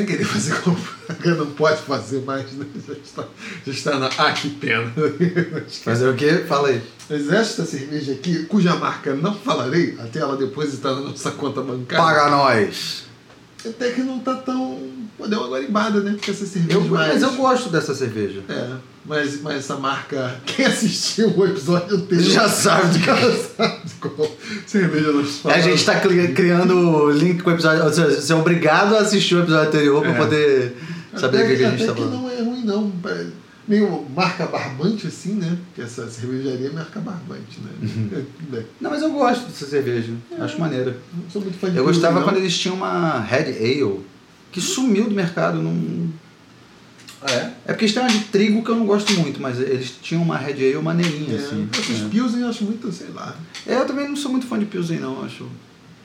sem querer fazer propaganda, não pode fazer mais, né? Já está, já está na. Ah, que pena. Fazer o quê? Fala aí. Mas esta cerveja aqui, cuja marca não falarei, até ela depositar na nossa conta bancária. Paga nós! Até que não tá tão. Deu uma guaribada, né? Porque essa cerveja. Eu, mais... Mas eu gosto dessa cerveja. É, mas, mas essa marca. Quem assistiu o episódio inteiro. Já sabe de já sabe qual cerveja nós A falamos. gente tá cri- criando link com o episódio. Ou seja, você é obrigado a assistir o episódio anterior pra É. poder saber até, o que, que a gente até tá que falando. não é ruim, não. É Meio marca barbante, assim, né? Porque essa cervejaria é marca barbante, né? Uhum. É, Não, mas eu gosto dessa cerveja. Acho maneira. não sou muito fã de Eu gostava não. quando eles tinham uma Red Ale que sumiu do mercado. Não... Ah, é? É porque eles têm uma de trigo que eu não gosto muito, mas eles tinham uma Red Ale maneirinha, É, assim. Esses É. Pilsen eu acho muito, sei lá. É, eu também não sou muito fã de Pilsen, não. Acho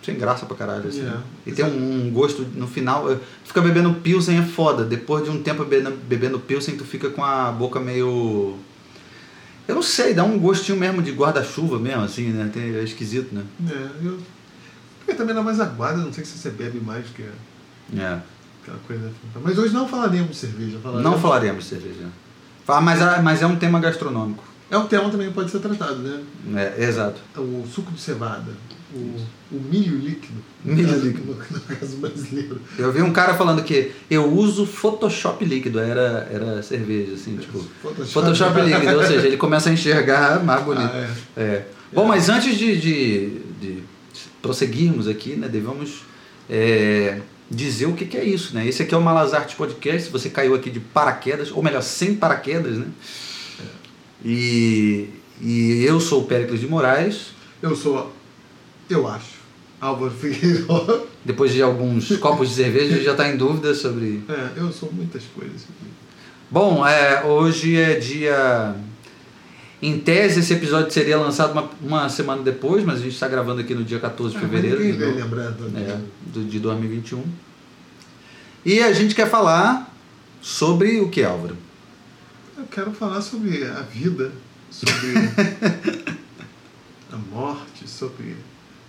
sem graça pra caralho, assim. É. E tem um, um gosto no final. eh, Fica bebendo Pilsen é foda. Depois de um tempo bebendo, bebendo Pilsen, tu fica com a boca meio. Eu não sei, dá um gostinho mesmo de guarda-chuva mesmo, assim, né? Tem- É esquisito, né? É, eu... Porque também ela é mais aguada, não sei se você bebe mais que É. aquela coisa. Mas hoje não falaremos de cerveja. Falaremos... Não falaremos de cerveja. Ah, mas, mas é um tema gastronômico. É um tema também que pode ser tratado, né? É, exato. O suco de cevada, o, o milho líquido. Milho caso- líquido. No, no caso brasileiro. Eu vi um cara falando que eu uso Photoshop líquido, era, era cerveja, assim, tipo. Photoshop. Photoshop líquido, ou seja, ele começa a enxergar mais bonito. Ah, é. É. Bom, mas antes de, de, de prosseguirmos aqui, né, devemos é, dizer o que, que é isso, né? Esse aqui é o Malazarte Podcast, você caiu aqui de paraquedas, ou melhor, sem paraquedas, né? E, e eu sou o Péricles de Moraes, Eu sou, eu acho, Álvaro Figueiredo. depois de alguns copos de cerveja, já está em dúvida sobre... É, eu sou muitas coisas. Bom, é, hoje é dia... Em tese, esse episódio seria lançado uma, uma semana depois, mas a gente está gravando aqui no dia 14 de Ah, fevereiro. Ninguém então- vai do é, do, de 2021. E a gente quer falar sobre o que, Álvaro? Eu quero falar sobre a vida, sobre a morte, sobre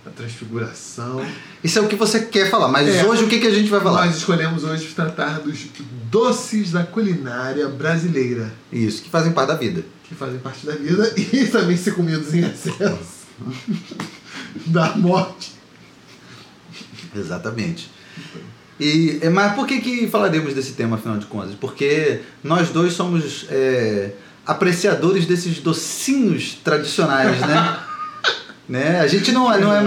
a transfiguração. Isso é o que você quer falar, mas É. hoje o que, que a gente vai falar? Nós escolhemos hoje tratar dos doces da culinária brasileira, Isso, que fazem parte da vida. que fazem parte da vida e também ser comidos em excesso da morte. Exatamente. E, é, mas por que, que falaremos desse tema, afinal de contas? Porque nós dois somos é, apreciadores desses docinhos tradicionais, né? né? A gente não, é- não é.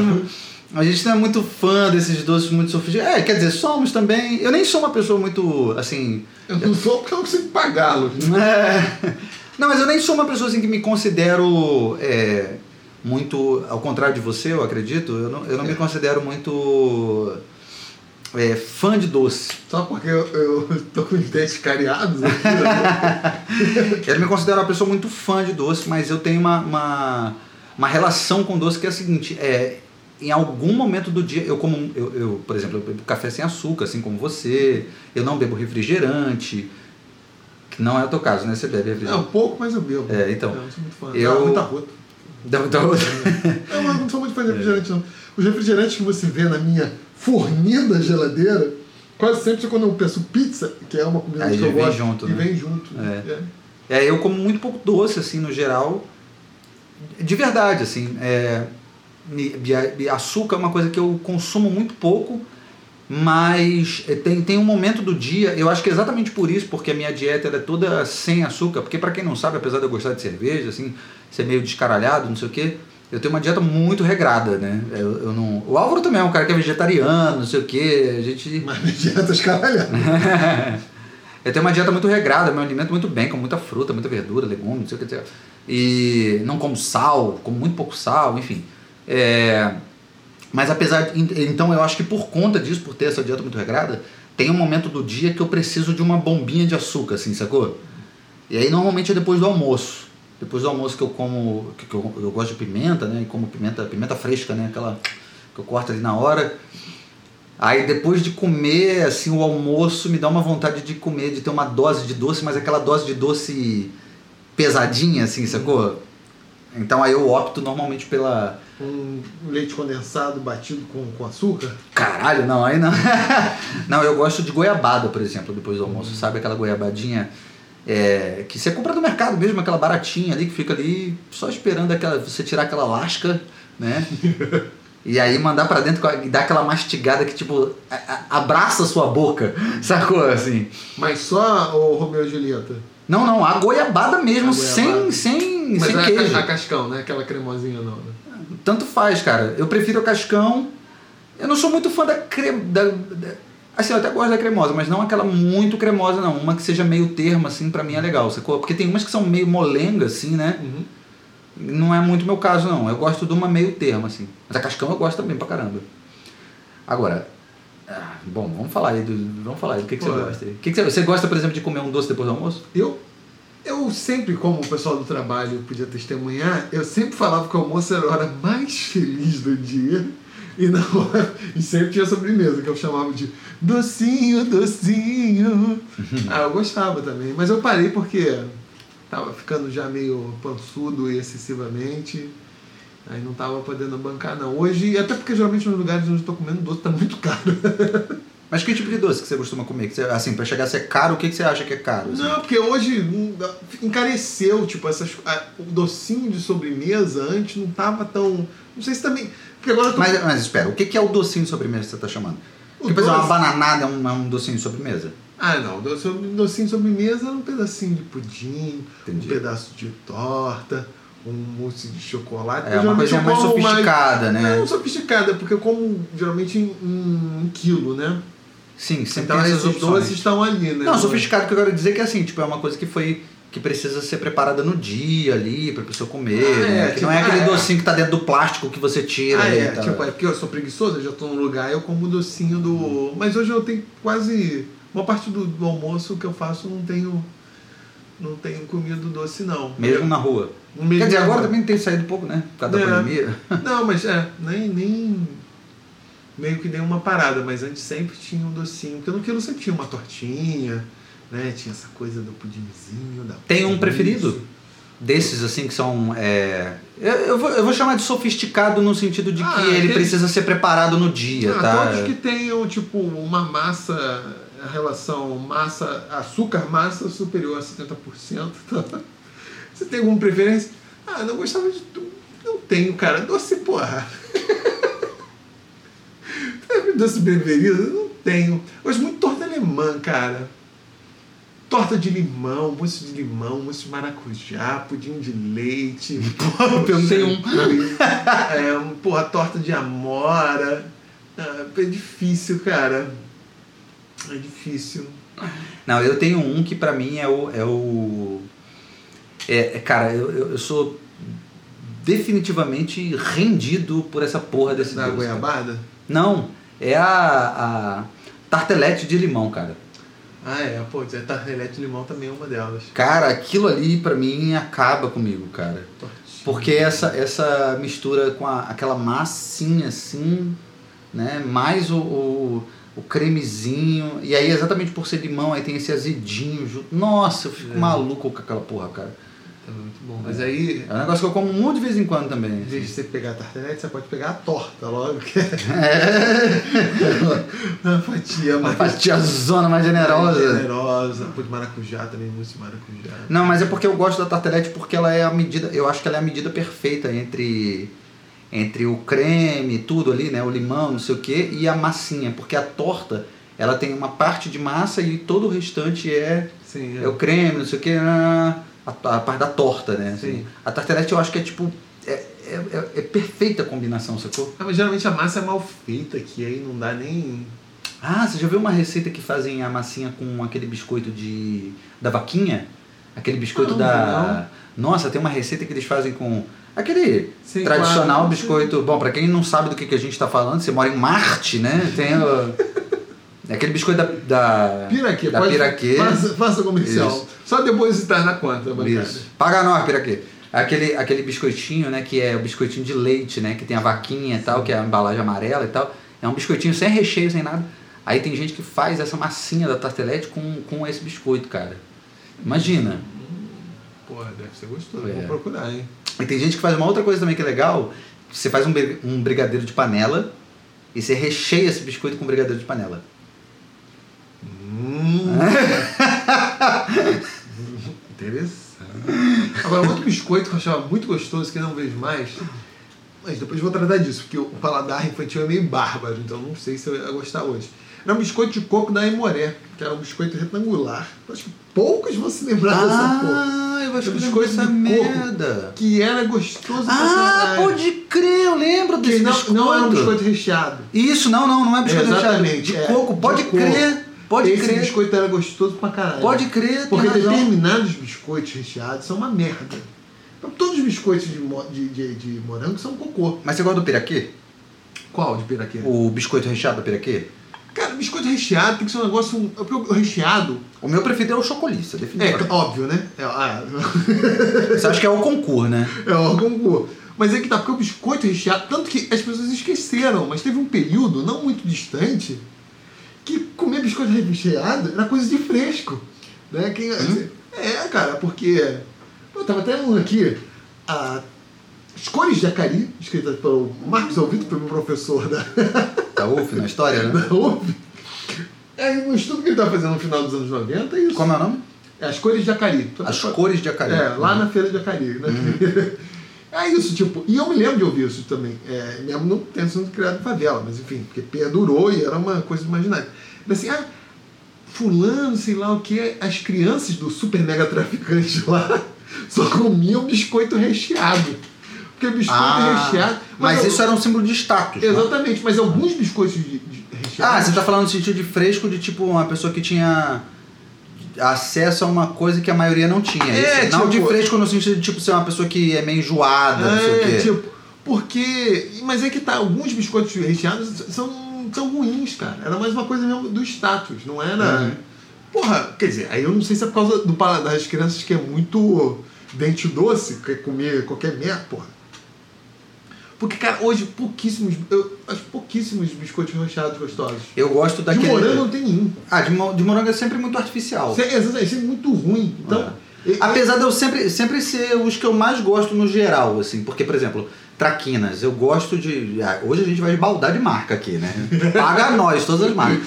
A gente não é muito fã desses doces muito sofisticados. É, quer dizer, somos também. Eu nem sou uma pessoa muito, assim, Eu não sou porque eu não consigo pagá-los. É. Não, mas eu nem sou uma pessoa assim que me considero é, muito. Ao contrário de você, eu acredito, eu não, eu não me considero muito é, fã de doce. Só porque eu, eu tô com os dentes cariados aqui. né? Eu me considero uma pessoa muito fã de doce, mas eu tenho uma, uma, uma relação com doce que é a seguinte: é, em algum momento do dia, eu como. Eu, eu, por exemplo, eu bebo café sem açúcar, assim como você, eu não bebo refrigerante. Que não é o teu caso, né? Você bebe É refrigerante. um pouco, mas eu bebo. É, então. Eu não sou muito fã. Eu- Ah, muito arroto. Então, então- Eu não sou muito fã de refrigerante, não. Os refrigerantes que você vê na minha fornida geladeira, quase sempre quando eu peço pizza, que é uma comida Aí que eu gosto, junto, e né? vem junto. É. É. É, eu como muito pouco doce, assim, no geral. De verdade, assim. É, açúcar é uma coisa que eu consumo muito pouco, mas é, tem, tem um momento do dia, eu acho que é exatamente por isso, porque a minha dieta é toda sem açúcar, porque para quem não sabe, apesar de eu gostar de cerveja, assim, ser meio descaralhado, não sei o quê, eu tenho uma dieta muito regrada, né? Eu, eu não... O Álvaro também é um cara que é vegetariano, não sei o quê, a gente... Mas minha dieta escaralhada. eu tenho uma dieta muito regrada, eu me alimento muito bem, com muita fruta, muita verdura, legumes, não sei o que. sei lá. E não como sal, como muito pouco sal, enfim. É, mas apesar de, Então eu acho que por conta disso, por ter essa dieta muito regrada, tem um momento do dia que eu preciso de uma bombinha de açúcar, assim, sacou? E aí normalmente é depois do almoço. Depois do almoço que eu como. que, eu, eu gosto de pimenta, né? E como pimenta, pimenta fresca, né? Aquela que eu corto ali na hora. Aí depois de comer, assim, o almoço me dá uma vontade de comer, de ter uma dose de doce, mas aquela dose de doce pesadinha, assim, sacou? Então aí eu opto normalmente pela. Um leite condensado batido com, com açúcar? Caralho, não, aí não. não, eu gosto de goiabada, por exemplo, depois do almoço. Sabe aquela goiabadinha é, que você compra no mercado mesmo, aquela baratinha ali que fica ali só esperando aquela, você tirar aquela lasca, né? E aí mandar para dentro e dar aquela mastigada que, tipo, a- a- abraça a sua boca, sacou? Assim. Mas só o Romeu e Julieta? Não, não, a goiabada mesmo, A sem, goiabada. sem, Mas sem a, queijo. a cascão, né? Aquela cremosinha não, né? Tanto faz, cara. Eu prefiro o cascão. Eu não sou muito fã da. Da, da- assim, eu até gosto da cremosa, mas não aquela muito cremosa, não. Uma que seja meio termo, assim, pra mim é legal, sacou? Porque tem umas que são meio molenga, assim, né? Uhum. Não é muito meu caso, não. Eu gosto de uma meio termo, assim. Mas a cascão eu gosto também pra caramba. Agora. Ah, Bom, vamos falar aí do. Vamos falar aí. Do que, que você Pô, gosta aí? O que, que você, você gosta, por exemplo, de comer um doce depois do almoço? Eu, eu sempre, como o pessoal do trabalho podia testemunhar, eu sempre falava que o almoço era a hora mais feliz do dia. E, na hora, e sempre tinha sobremesa, que eu chamava de docinho, docinho. ah, eu gostava também. Mas eu parei porque tava ficando já meio pançudo excessivamente. Aí não tava podendo bancar, não. Hoje, até porque geralmente nos lugares onde eu tô comendo doce tá muito caro. Mas que tipo de doce que você costuma comer? Que você- assim, pra chegar a ser caro, o que, que você acha que é caro? assim? Não, porque hoje hum, encareceu, tipo, essas, a- o docinho de sobremesa antes não tava tão. Não sei se também. Porque agora tô. Mas, mas espera, o que que é o docinho de sobremesa que você está chamando? O Porque, por exemplo, uma doce- bananada é um, é um docinho de sobremesa. Ah, não. doce- Docinho de sobremesa era um pedacinho de pudim, Entendi. um pedaço de torta, um mousse de chocolate. É uma coisa mais sofisticada, né? Não sofisticada, porque eu como geralmente em, em um quilo, né? Sim, sempre então esses opções. doces estão ali, né? Não, sofisticado que eu quero dizer que é assim, tipo, é uma coisa que foi que precisa ser preparada no dia ali, pra pessoa comer, Ah, né? é, que tipo, não é aquele ah, é. docinho que tá dentro do plástico que você tira Ah, ali é, tal. tipo, é porque eu sou preguiçoso, eu já tô num lugar, eu como o docinho do. Mas hoje eu tenho quase. Uma parte do, do almoço que eu faço não tenho. Não tenho comido doce, não. Mesmo na rua. Mesmo Quer dizer, agora também tem saído pouco, né? Por causa da É. pandemia. Não, mas é, nem, nem. Meio que nem uma parada, mas antes sempre tinha um docinho. Porque no quilo sempre tinha uma tortinha, né? Tinha essa coisa do pudimzinho, da Tem um preferido? Desses, assim, que são. é, Eu, eu, vou, eu vou chamar de sofisticado no sentido de que Ah, ele aquele- precisa ser preparado no dia, Ah, tá? Todos que tenham, tipo, uma massa, a relação massa, açúcar massa superior a 70%. Tá? Você tem alguma preferência? Ah, não gostava de tudo. Não tenho, cara. Doce, porra. Doce preferido? Não tenho. Gosto muito de torta alemã, cara. Torta de limão, mousse de limão, mousse de maracujá, pudim de leite. Porra, eu perguntei um. É, um, porra, torta de amora. Ah, é difícil, cara. É difícil. Não, eu tenho um que pra mim é o. É o é, é, cara, eu, eu sou definitivamente rendido por essa porra desse Da cara. goiabada? Não, é a, a tartelete de limão, cara. Ah, é. Pô, a tartelete de limão também é uma delas. Cara, aquilo ali pra mim acaba comigo, cara. Porque essa, essa mistura com a- aquela massinha assim, né? Mais o, o, o cremezinho. E aí, exatamente por ser limão, aí tem esse azedinho junto. Nossa, eu fico É. maluco com aquela porra, cara. Tá muito bom. Mas aí, É um negócio que eu como muito de vez em quando também. em vez de você pegar a tartelete, você pode pegar a torta logo. Que é uma fatia Uma mais fatiazona mais mais generosa. generosa. Pô, de maracujá também, mousse de maracujá. Não, mas é porque eu gosto da tartelete porque ela é a medida, eu acho que ela é a medida perfeita entre entre o creme, tudo ali, né, o limão, não sei o que, e a massinha, porque a torta, ela tem uma parte de massa e todo o restante é, Sim, é o creme, não sei o que, a, a parte da torta, né? Sim. A tartelete eu acho que é tipo é, é, é- é perfeita a combinação, sacou? Ah, mas geralmente a massa é mal feita aqui, aí não dá nem. Ah, você já viu uma receita que fazem a massinha com aquele biscoito de da vaquinha? Aquele biscoito Não, da. Nossa, tem uma receita que eles fazem com aquele Sim, tradicional claro. biscoito. Bom, pra quem não sabe do que, que a gente tá falando, você mora em Marte, né? Tem aquele biscoito da. da... Piraquê, da Piraquê. Faça, faça comercial. Isso. Só depositar na conta bancária. Isso. Paga nós, Piraquê. Aquele, aquele biscoitinho, né? Que é o biscoitinho de leite, né? Que tem a vaquinha e tal, que é a embalagem amarela e tal. É um biscoitinho sem recheio, sem nada. Aí tem gente que faz essa massinha da tartelete com, com esse biscoito, cara. Imagina. Porra, deve ser gostoso. É. Vou procurar, hein? E tem gente que faz uma outra coisa também que é legal. Você faz um, um brigadeiro de panela e você recheia esse biscoito com brigadeiro de panela. Hum. Interessante. Agora, outro biscoito que eu achava muito gostoso, que eu não vejo mais, mas depois vou tratar disso, porque o paladar infantil é meio bárbaro, então não sei se eu ia gostar hoje. Era um biscoito de coco da Emoré, que era um biscoito retangular. Acho que poucos vão se lembrar dessa porra. Ah, eu acho que biscoito dessa de merda. Que era gostoso Ah, pode crer, eu lembro Que desse não, biscoito. não era um biscoito recheado. Isso, não, não, não é biscoito Exatamente, recheado. De é, coco, de pode coco. Pode Esse crer. biscoito era gostoso pra caralho. Pode crer, Porque razão. determinados biscoitos recheados são uma merda. Então, todos os biscoitos de, de, de, de morango são cocô. Mas você gosta do piraquê? Qual de piraquê? O biscoito recheado do piraquê? Cara, biscoito recheado tem que ser um negócio. O recheado O meu preferido é o chocolista, é definitivamente. óbvio, né? É, ah, Você acha que é o concurso, né? é órgão cocô. Mas é que tá, porque o biscoito recheado, tanto que as pessoas esqueceram, mas teve um período, não muito distante, que comer biscoito recheado era coisa de fresco. Né? Quem, É, cara, porque. Eu tava até um aqui. A, as cores de Acari, escrita pelo Marcos Alvito, meu professor da, Tá UF na história, né? da UF. É, um estudo que ele tava fazendo no final dos anos 90 é isso. Como é o nome? É, as cores de Acari. As cores de acari. É, lá na feira de Acari, né? É isso, tipo, e eu me lembro de ouvir isso também. É, mesmo não tendo sido criado em favela, mas enfim, porque perdurou e era uma coisa imaginária. Mas assim, ah, fulano, sei lá o que, as crianças do super mega traficante lá só comiam biscoito recheado. Porque biscoito Ah, recheado. mas eu- isso era um símbolo de status. né? Exatamente, mas alguns biscoitos de, de recheados. Ah, você tá falando no sentido de fresco de tipo uma pessoa que tinha acesso a uma coisa que a maioria não tinha. É, isso? Não de tipo- fresco no sentido de tipo ser uma pessoa que é meio enjoada, não sei o É, quê. tipo, porque. Mas é que tá, alguns biscoitos recheados são, são ruins, cara. Era mais uma coisa mesmo do status, não era. Uhum. Porra, quer dizer, aí eu não sei se é por causa do paladar das crianças que é muito dente doce, quer comer qualquer merda, porra. Porque, cara, hoje pouquíssimos. Eu acho pouquíssimos biscoitos recheados gostosos. Eu gosto De daquele. morango não tem nenhum. Ah, de, de morango é sempre muito artificial. É, exatamente, é muito ruim. Então. e- Apesar de eu sempre, sempre ser os que eu mais gosto no geral, assim, porque, por exemplo, traquinas, eu gosto de. ah, Hoje a gente vai baldar de marca aqui, né? Paga nós, todas as marcas.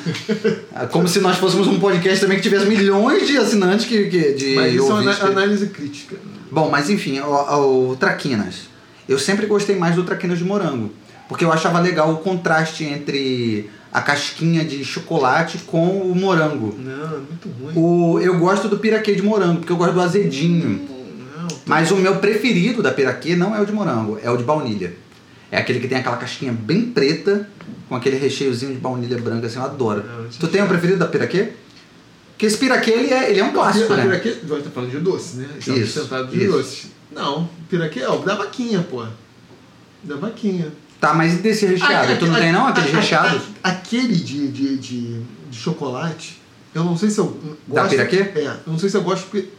Ah, Como se nós fôssemos um podcast também que tivesse milhões de assinantes que, que, de mas isso é uma que- análise crítica. Bom, mas enfim, o, o Traquinas. Eu sempre gostei mais do Traquinas de morango. Porque eu achava legal o contraste entre a casquinha de chocolate com o morango. Não, é muito ruim. O, eu gosto do piraquê de morango, porque eu gosto do azedinho. Não, Mas o meu preferido da piraquê não é o de morango, é o de baunilha. É aquele que tem aquela casquinha bem preta, com aquele recheiozinho de baunilha branca, assim, eu adoro. Não, tu é tem um chato. preferido da piraquê? Porque esse piraquê, ele é, ele é um clássico, né? piraquê, você tá falando de doce, né? Estamos Isso, sentados de isso. doce. Não, piraquê é o da vaquinha, pô. Da vaquinha. Tá, mas e desse recheado? Ah, tu não a- tem não a- aqueles a- recheados? a- Aquele de, de, de, de chocolate, eu não sei se eu Da gosto. piraquê? É, eu não sei se eu gosto porque,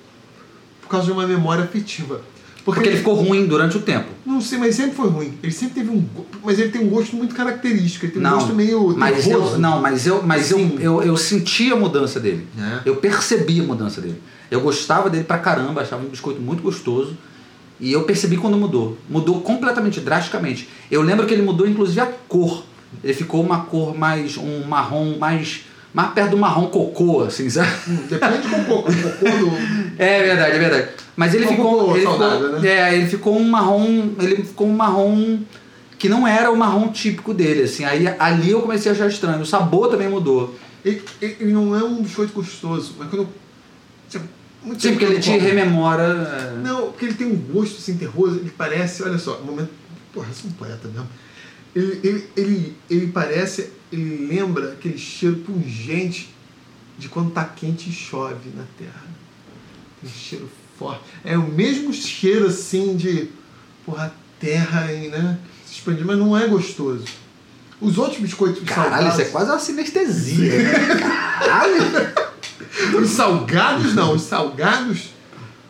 por causa de uma memória afetiva. Porque, Porque ele ficou ruim durante o tempo. Não sei, mas sempre foi ruim. Ele sempre teve um. Mas ele tem um gosto muito característico. Ele tem um Não, gosto meio. mas eu, não, mas eu, mas eu, Sim. eu, eu senti a mudança dele. É. Eu percebi a mudança dele. Eu gostava dele pra caramba, achava um biscoito muito gostoso. E eu percebi quando mudou. Mudou completamente, drasticamente. Eu lembro que ele mudou inclusive a cor. Ele ficou uma cor mais. um marrom mais. mais perto do marrom cocô, assim, sabe? Hum, Depende com o cocô. Cocô do. É verdade, é verdade. Mas ele ficou. cocô Ele saudável, ficou, né? É, ele ficou um marrom. Ele ficou um marrom que não era o marrom típico dele, assim. Aí ali eu comecei a achar estranho. O sabor também mudou. Ele não é um biscoito gostoso, mas quando eu. Muito Sim, porque ele te rememora. é, Não, porque ele tem um gosto assim terroso, ele parece, olha só, um momento. Porra, eu sou um poeta mesmo. Ele, ele, ele, ele parece, ele lembra aquele cheiro pungente de quando tá quente e chove na terra. Tem um cheiro forte. É o mesmo cheiro assim de. Porra, terra aí, né? Se expandir, mas não é gostoso. Os outros biscoitos Caralho, salgados. isso é quase uma sinestesia. né? Caralho! Os salgados não, os salgados.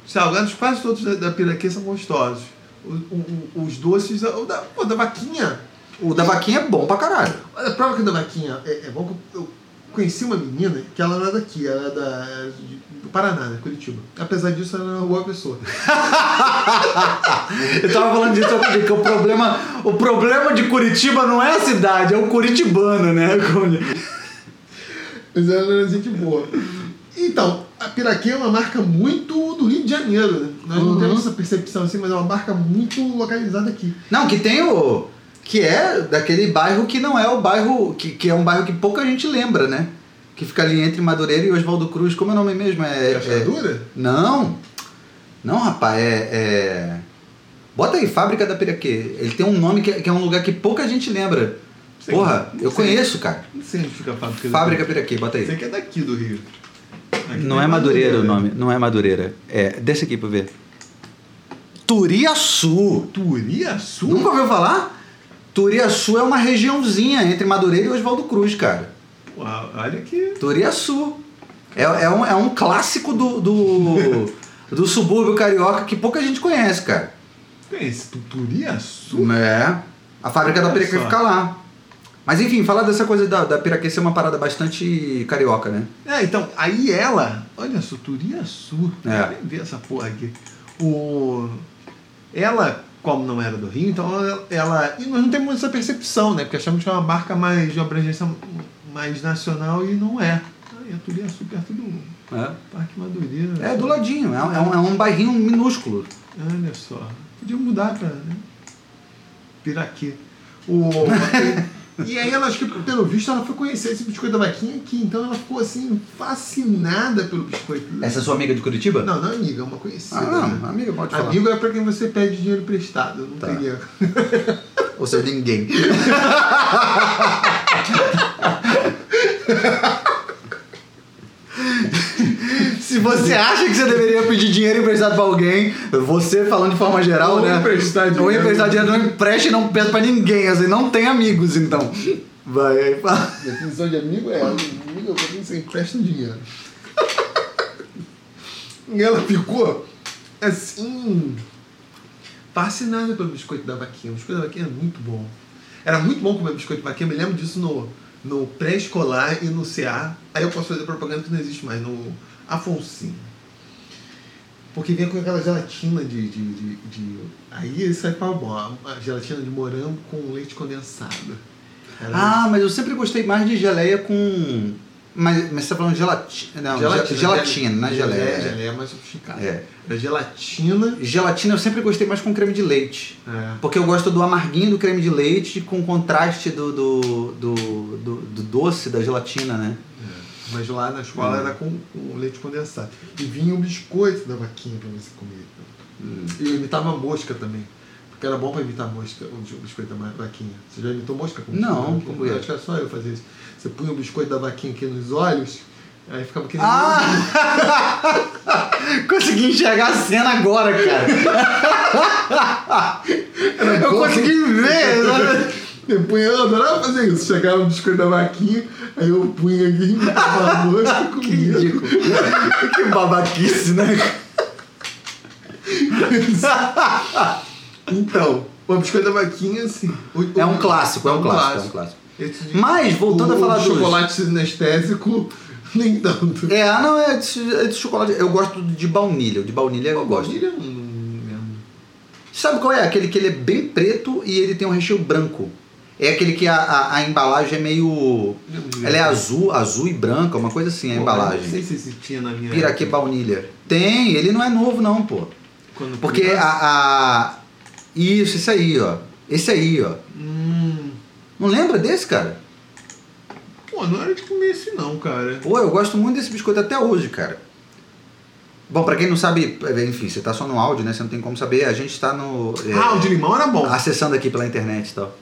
Os salgados quase todos da, da piraquê são gostosos. O- o- o- os doces, o da, pô, da vaquinha. O da vaquinha é bom pra caralho. A prova que o da vaquinha é, é bom que eu, eu conheci uma menina que ela é daqui, ela é da, do Paraná, né? Curitiba. Apesar disso, ela é uma boa pessoa. Eu tava falando disso outro dia, que o problema, o problema de Curitiba não é a cidade, é o curitibano, né? Mas ela era gente boa. Então, a Piraquê é uma marca muito do Rio de Janeiro, né? Nós não Uhum. temos essa percepção assim, mas é uma marca muito localizada aqui. Não, que tem o. Que é daquele bairro que não é o bairro. Que, que é um bairro que pouca gente lembra, né? Que fica ali entre Madureira e Oswaldo Cruz. Como é o nome mesmo? É. é Rachadura? não! Não, rapaz, é. é- Bota aí, Fábrica da Piraquê. Ele tem um nome que é, que é um lugar que pouca gente lembra. Porra, eu sei. conheço, cara. Não sei onde fica a fábrica. Fábrica Piraquê, bota aí. Sei que é daqui do Rio. Aqui Não tem é Madureira o né? nome, não é Madureira. É, desce aqui pra ver. Turiaçu. Turiaçu? Nunca ouviu falar? Turiaçu é uma regiãozinha entre Madureira e Oswaldo Cruz, cara. Pô, olha que. Turiaçu. É, é, um, é um clássico do, do, do subúrbio carioca que pouca gente conhece, cara. Tem esse Turiaçu? É. A fábrica da Olha Piraquê só. fica lá. Mas enfim, falar dessa coisa da, da Piraquê ser uma parada bastante carioca, né? É, então, aí ela. Olha só, Turiaçu. É. É. Nem ver essa porra aqui. O. Ela, como não era do Rio, então ela. ela- e nós não temos essa percepção, né? Porque achamos que é uma marca mais de abrangência mais nacional e não é. Aí é Turiaçu perto do É, Parque Madureira. é do ladinho, é, um- é um, é um bairrinho minúsculo. Olha só. Podia mudar pra né? Piraquê. O... e aí ela, acho que pelo visto, ela foi conhecer esse biscoito da vaquinha aqui. Então ela ficou assim, fascinada pelo biscoito. Essa é sua amiga de Curitiba? Não, não é amiga, é uma conhecida. Ah, né? não, amiga, pode falar. Amigo é pra quem você pede dinheiro emprestado. Não Tá. teria. Ou seja, ninguém. Se você acha que você deveria pedir dinheiro emprestado pra alguém, você falando de forma geral, Ou né? emprestar Ou dinheiro. emprestar dinheiro, não empreste e não peça pra ninguém, assim, não tem amigos, então. Vai aí, fala. Definição de amigo é amigo quem você empresta dinheiro. e ela ficou assim. fascinada pelo biscoito da vaquinha. O biscoito da vaquinha é muito bom. Era muito bom comer biscoito da vaquinha. Eu me lembro disso no, no pré-escolar e no CA. Aí eu posso fazer propaganda que não existe mais, no Afonsinho. Porque vinha com aquela gelatina de. de, de, de- Aí isso aí ficava bom. A a gelatina de morango com leite condensado. Era Ah, mas eu sempre gostei mais de geleia com. Mas, mas você tá falando de gelatina. Não, gelatina, gelatina não é geleia. Geleia, é. geleia é mais sofisticada. É. Era gelatina. Gelatina eu sempre gostei mais com creme de leite. É. Porque eu gosto do amarguinho do creme de leite com contraste do, do, do, do, do doce da gelatina, né? Mas lá na escola Hum. era com, com leite condensado. E vinha o biscoito da vaquinha pra você comer. Hum. E eu imitava mosca também. Porque era bom pra imitar mosca, o biscoito da vaquinha. Você já imitou mosca com Não, como? Eu Acho que era só eu fazer isso. Você punha o biscoito da vaquinha aqui nos olhos, aí ficava aquele. Ah! consegui enxergar a cena agora, cara. eu consegui ver. punha, eu adorava fazer isso. Chegava o biscoito da vaquinha, aí eu punha aqui, imitava a mosca e Que ridículo. que babaquice, né? Então, o biscoito da vaquinha, assim. o- É um clássico, é um clássico, é um clássico. Esse de- Mas, voltando o, a falar dos- chocolate sinestésico, nem tanto. É, ah, não, é de, é de chocolate. Eu gosto de baunilha. O de baunilha eu gosto. Baunilha não- mesmo. Sabe qual é? Aquele que ele é bem preto e ele tem um recheio branco. É aquele que a, a, a embalagem é meio. Ela é azul, azul e branca, uma coisa assim, a Pô, embalagem. Não sei se tinha na minha. Piraquê baunilha. Tem, ele não é novo não, pô. Quando Porque a, a. Isso, esse aí, ó. Esse aí, ó. Hum. Não lembra desse, cara? Pô, não era de comer esse não, cara. Pô, eu gosto muito desse biscoito até hoje, cara. Bom, pra quem não sabe, enfim, você tá só no áudio, né? Você não tem como saber. A gente tá no. é, Ah, o de limão era bom. Acessando aqui pela internet e tal.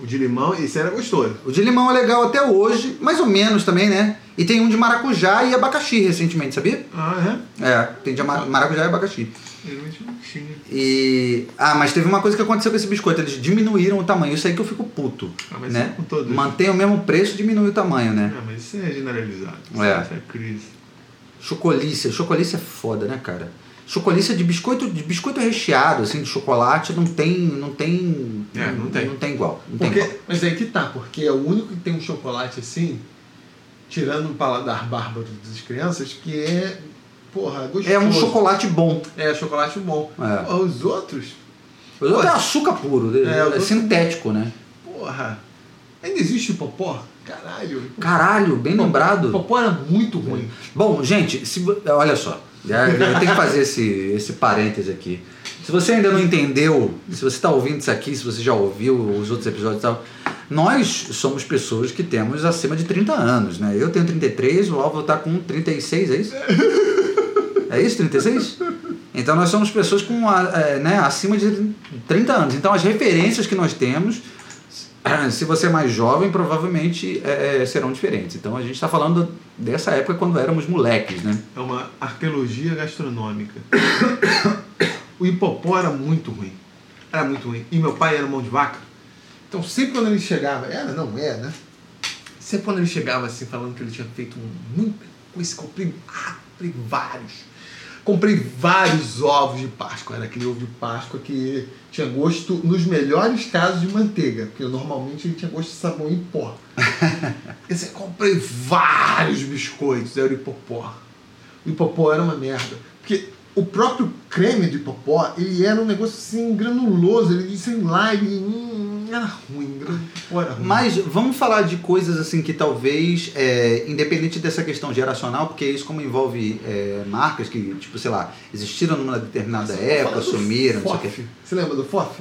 O de limão, esse era gostoso. O de limão é legal até hoje, mais ou menos também, né? E tem um de maracujá e abacaxi recentemente, sabia? Ah, É, tem de ma- maracujá e abacaxi. é? E. Ah, mas teve uma coisa que aconteceu com esse biscoito, eles diminuíram o tamanho. Isso aí que eu fico puto. Ah, mas né? é com todos. Mantém o mesmo preço, diminui o tamanho, né? Ah, mas isso é generalizado. Isso É. Isso é crise. Chocolice. Chocolice é foda, né, cara? Chocolice de biscoito, de biscoito recheado, assim, de chocolate, não tem. Não tem. É, não tem. Não tem igual. Não tem Porque, igual. mas aí que tá, porque é o único que tem um chocolate assim tirando o paladar bárbaro das crianças, que é, porra, gostoso. É um chocolate bom. É, chocolate bom. É. Porra, Os outros, O outro é açúcar puro, É, é, os é outros- sintético, né? porra, ainda existe popó? Caralho. Caralho, bem lembrado. Popó era muito ruim. Bom, gente, se, olha só, eu tenho que fazer esse, esse parêntese aqui. Se você ainda não entendeu, se você está ouvindo isso aqui, se você já ouviu os outros episódios e tal, nós somos pessoas que temos acima de 30 anos, né? Eu tenho 33, o Álvaro está com 36, é isso? É isso, 36? Então nós somos pessoas com é, né, acima de 30 anos. Então as referências que nós temos, se você é mais jovem, provavelmente é, é, serão diferentes. Então a gente está falando dessa época quando éramos moleques, né? É uma arqueologia gastronômica. o hipopó era muito ruim. Era muito ruim. E meu pai era mão de vaca. Então sempre quando ele chegava, era, não é, né? Sempre quando ele chegava assim, falando que ele tinha feito um muito coisa, comprei vários. Comprei vários ovos de Páscoa. Era aquele ovo de Páscoa que tinha gosto, nos melhores casos, de manteiga. Porque normalmente ele tinha gosto de sabão em pó. Esse, comprei vários biscoitos, era o hipopó. O hipopó era uma merda. Porque o próprio creme de hipopó, ele era um negócio assim, granuloso. Ele, sei lá, ele hum, era ruim. Era ruim. Mas vamos falar de coisas assim que talvez, é, independente dessa questão geracional, porque isso como envolve é, marcas que, tipo, sei lá, existiram numa determinada época, sumiram, não sei o quê. Você lembra do FOF?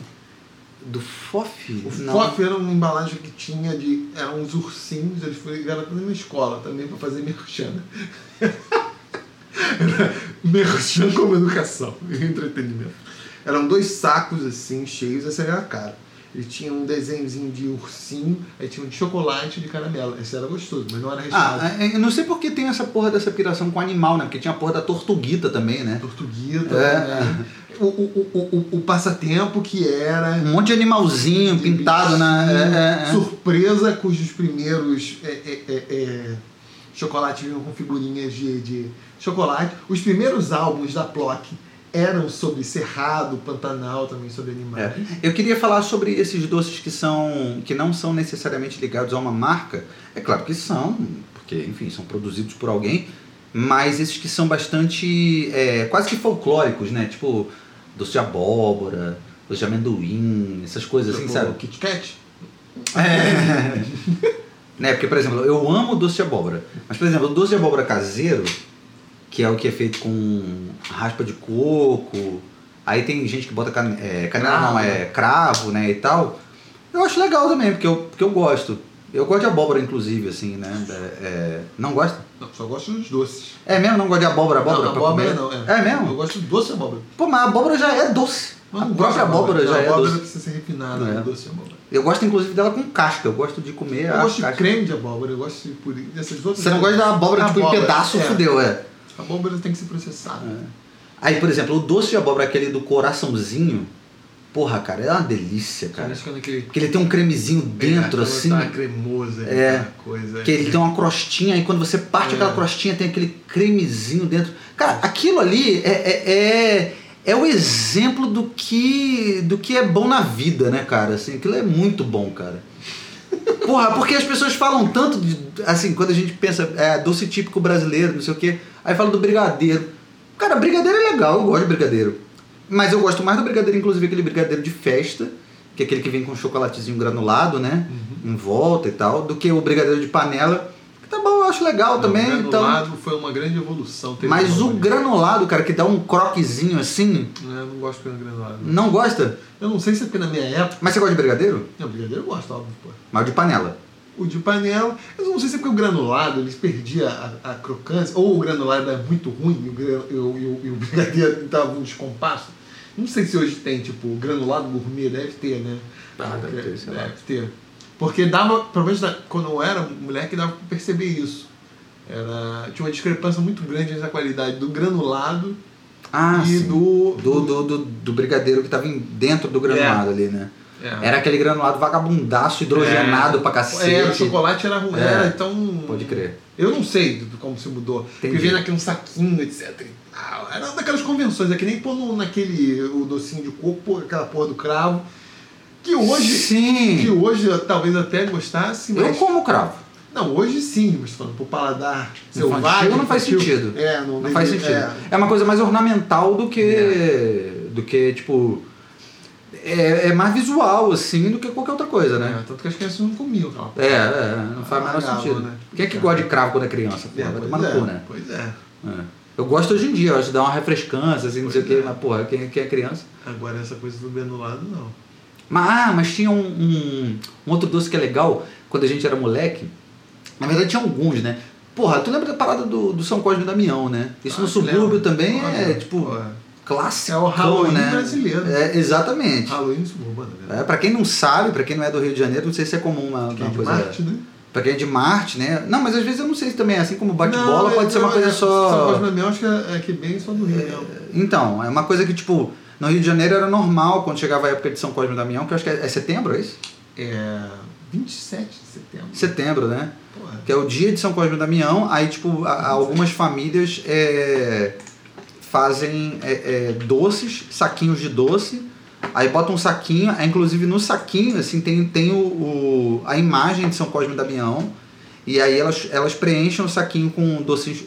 Do FOF? O Não. FOF era uma embalagem que tinha de. Eram uns ursinhos, eles foram ligados na minha escola também para fazer merchan. Era merchan como educação e entretenimento. Eram dois sacos assim, cheios, essa era a cara. Ele tinha um desenhozinho de ursinho, aí tinha um de chocolate e de caramelo. Esse era gostoso, mas não era recheado. Ah, é, eu não sei porque tem essa porra dessa piração com animal, né? Porque tinha a porra da tortuguita também, né? Tortuguita, É. né? o, o, o, o, o passatempo que era. Um monte de animalzinho de pintado na. é, é, é. Surpresa, cujos primeiros é, chocolates vinham com figurinhas de, de chocolate. Os primeiros álbuns da Plock eram sobre Cerrado, Pantanal, também sobre animais. É. Eu queria falar sobre esses doces que são que não são necessariamente ligados a uma marca. É claro que são, porque enfim são produzidos por alguém, mas esses que são bastante é, quase que folclóricos, né? Tipo doce de abóbora, doce de amendoim, essas coisas assim, Tipo, sabe? Kit Kat. É. né? Porque, por exemplo, eu amo doce de abóbora. Mas, por exemplo, o doce de abóbora caseiro, que é o que é feito com raspa de coco, aí tem gente que bota cane é, canela, Cravo. não, é cravo, né, e tal. Eu acho legal também, porque eu, porque eu gosto. Eu gosto de abóbora, inclusive, assim, né? É, é, não gosta? Não, só gosto dos doces. É mesmo? Não gosta de abóbora? Abóbora não, abóbora comer? não. É. É mesmo? Eu gosto de doce abóbora. Pô, mas a abóbora já é doce. Mas a própria gosto de abóbora já é abóbora doce. precisa ser refinada, É. né? doce abóbora. Eu gosto, inclusive, dela com casca. Eu gosto de comer Eu a gosto de casca. creme de abóbora, eu gosto de pudim. Outras. Você não gosta da abóbora, tipo, em Abóbora, pedaço, é. fudeu, é. A abóbora tem que ser processada. Aí, por exemplo, o doce de abóbora, aquele do coraçãozinho, porra, cara, é uma delícia, cara. Aquele. Porque ele tem um cremezinho dentro, É, assim, Tá cremosa, É. aquela coisa. que ele tem uma crostinha, e quando você parte É. aquela crostinha, tem aquele cremezinho dentro. Cara, aquilo ali é, é, é, o exemplo do que, do que é bom na vida, né, cara? Assim, aquilo é muito bom, cara. Porra, porque as pessoas falam tanto de. Assim, quando a gente pensa, é, doce típico brasileiro, não sei o quê, aí fala do brigadeiro. Cara, brigadeiro é legal, eu gosto de brigadeiro. Mas eu gosto mais do brigadeiro, inclusive aquele brigadeiro de festa, que é aquele que vem com chocolatezinho granulado, né? Uhum. Em volta e tal, do que o brigadeiro de panela. Que tá bom, eu acho legal também. O Então, granulado foi uma grande evolução. teve mas o granulado, cara, que dá um croquezinho assim, É, Eu não gosto de granulado. não gosta? Eu não sei se é porque na minha época. Mas você gosta de brigadeiro? Não, brigadeiro eu gosto, óbvio, pô. Mas o de panela. O de panela, eu não sei se é porque o granulado eles perdia a, a crocância, ou o granulado era muito ruim e o, gran- e o, e o, e o brigadeiro estava um descompasso. Não sei se hoje tem, tipo, granulado gourmet, deve ter, né? Ah, deve ter, sei lá. Deve ter. Porque dava, pelo menos quando eu era moleque, dava pra perceber isso. Era, tinha uma discrepância muito grande entre a qualidade do granulado Ah, e do. Do, do, do, do brigadeiro que tava em- dentro do granulado ali, né? É. Era aquele granulado vagabundaço, hidrogenado pra cacete. É, o chocolate era ruim, É. era, então. Pode crer. Eu não sei como se mudou. Porque Entendi. vinha naquele um saquinho, etc. Era daquelas convenções, é que nem pôr naquele o docinho de coco, aquela porra do cravo. Que hoje. Sim. Que hoje eu talvez até gostasse, Eu mas. como cravo. Não, hoje sim, mas falando pro paladar selvagem. não faz infantil, sentido. É, não, Não faz sentido. é. É. uma coisa mais ornamental do que. do que, tipo. É, é mais visual, assim, do que qualquer outra coisa, É, né? tanto que as crianças não comiam, cara. É, é, não faz o menor sentido. né? Quem é que gosta de cravo quando é criança? É, Porra, vai pois tomar no é, cu, né? Pois é. É. Eu gosto hoje em dia, eu acho que dá uma refrescância, assim, não sei o Pois quê, é. mas porra, quem, quem é criança. Agora essa coisa do granulado, não. Mas, ah, mas tinha um, um, um outro doce que é legal, quando a gente era moleque. Na verdade tinha alguns, né? Porra, tu lembra da parada do, do São Cosme e Damião, né? Isso Ah, no subúrbio lembro. também é, Olha, tipo, clássico, É o Halloween né? brasileiro. É, exatamente. Halloween suburbano, né? É, pra quem não sabe, pra quem não é do Rio de Janeiro, não sei se é comum uma, é uma coisa... Marte, né? Pra quem é de Marte, né? Não, mas às vezes eu não sei se também é assim como bate-bola, pode é- ser uma coisa é- São só... Cosme e Damião, acho que é, é que bem só do Rio mesmo. Então, é uma coisa que, tipo, no Rio de Janeiro era normal quando chegava a época de São Cosme e Damião, que eu acho que é, é setembro, é isso? É 27 de setembro. Setembro, né? Porra. Que é o dia de São Cosme e Damião, aí, tipo, a- algumas famílias é, fazem é, é, doces, saquinhos de doce, aí bota um saquinho, aí, inclusive no saquinho, assim, tem, tem o, o- a imagem de São Cosme e Damião, e aí elas, elas preenchem o saquinho com docinhos...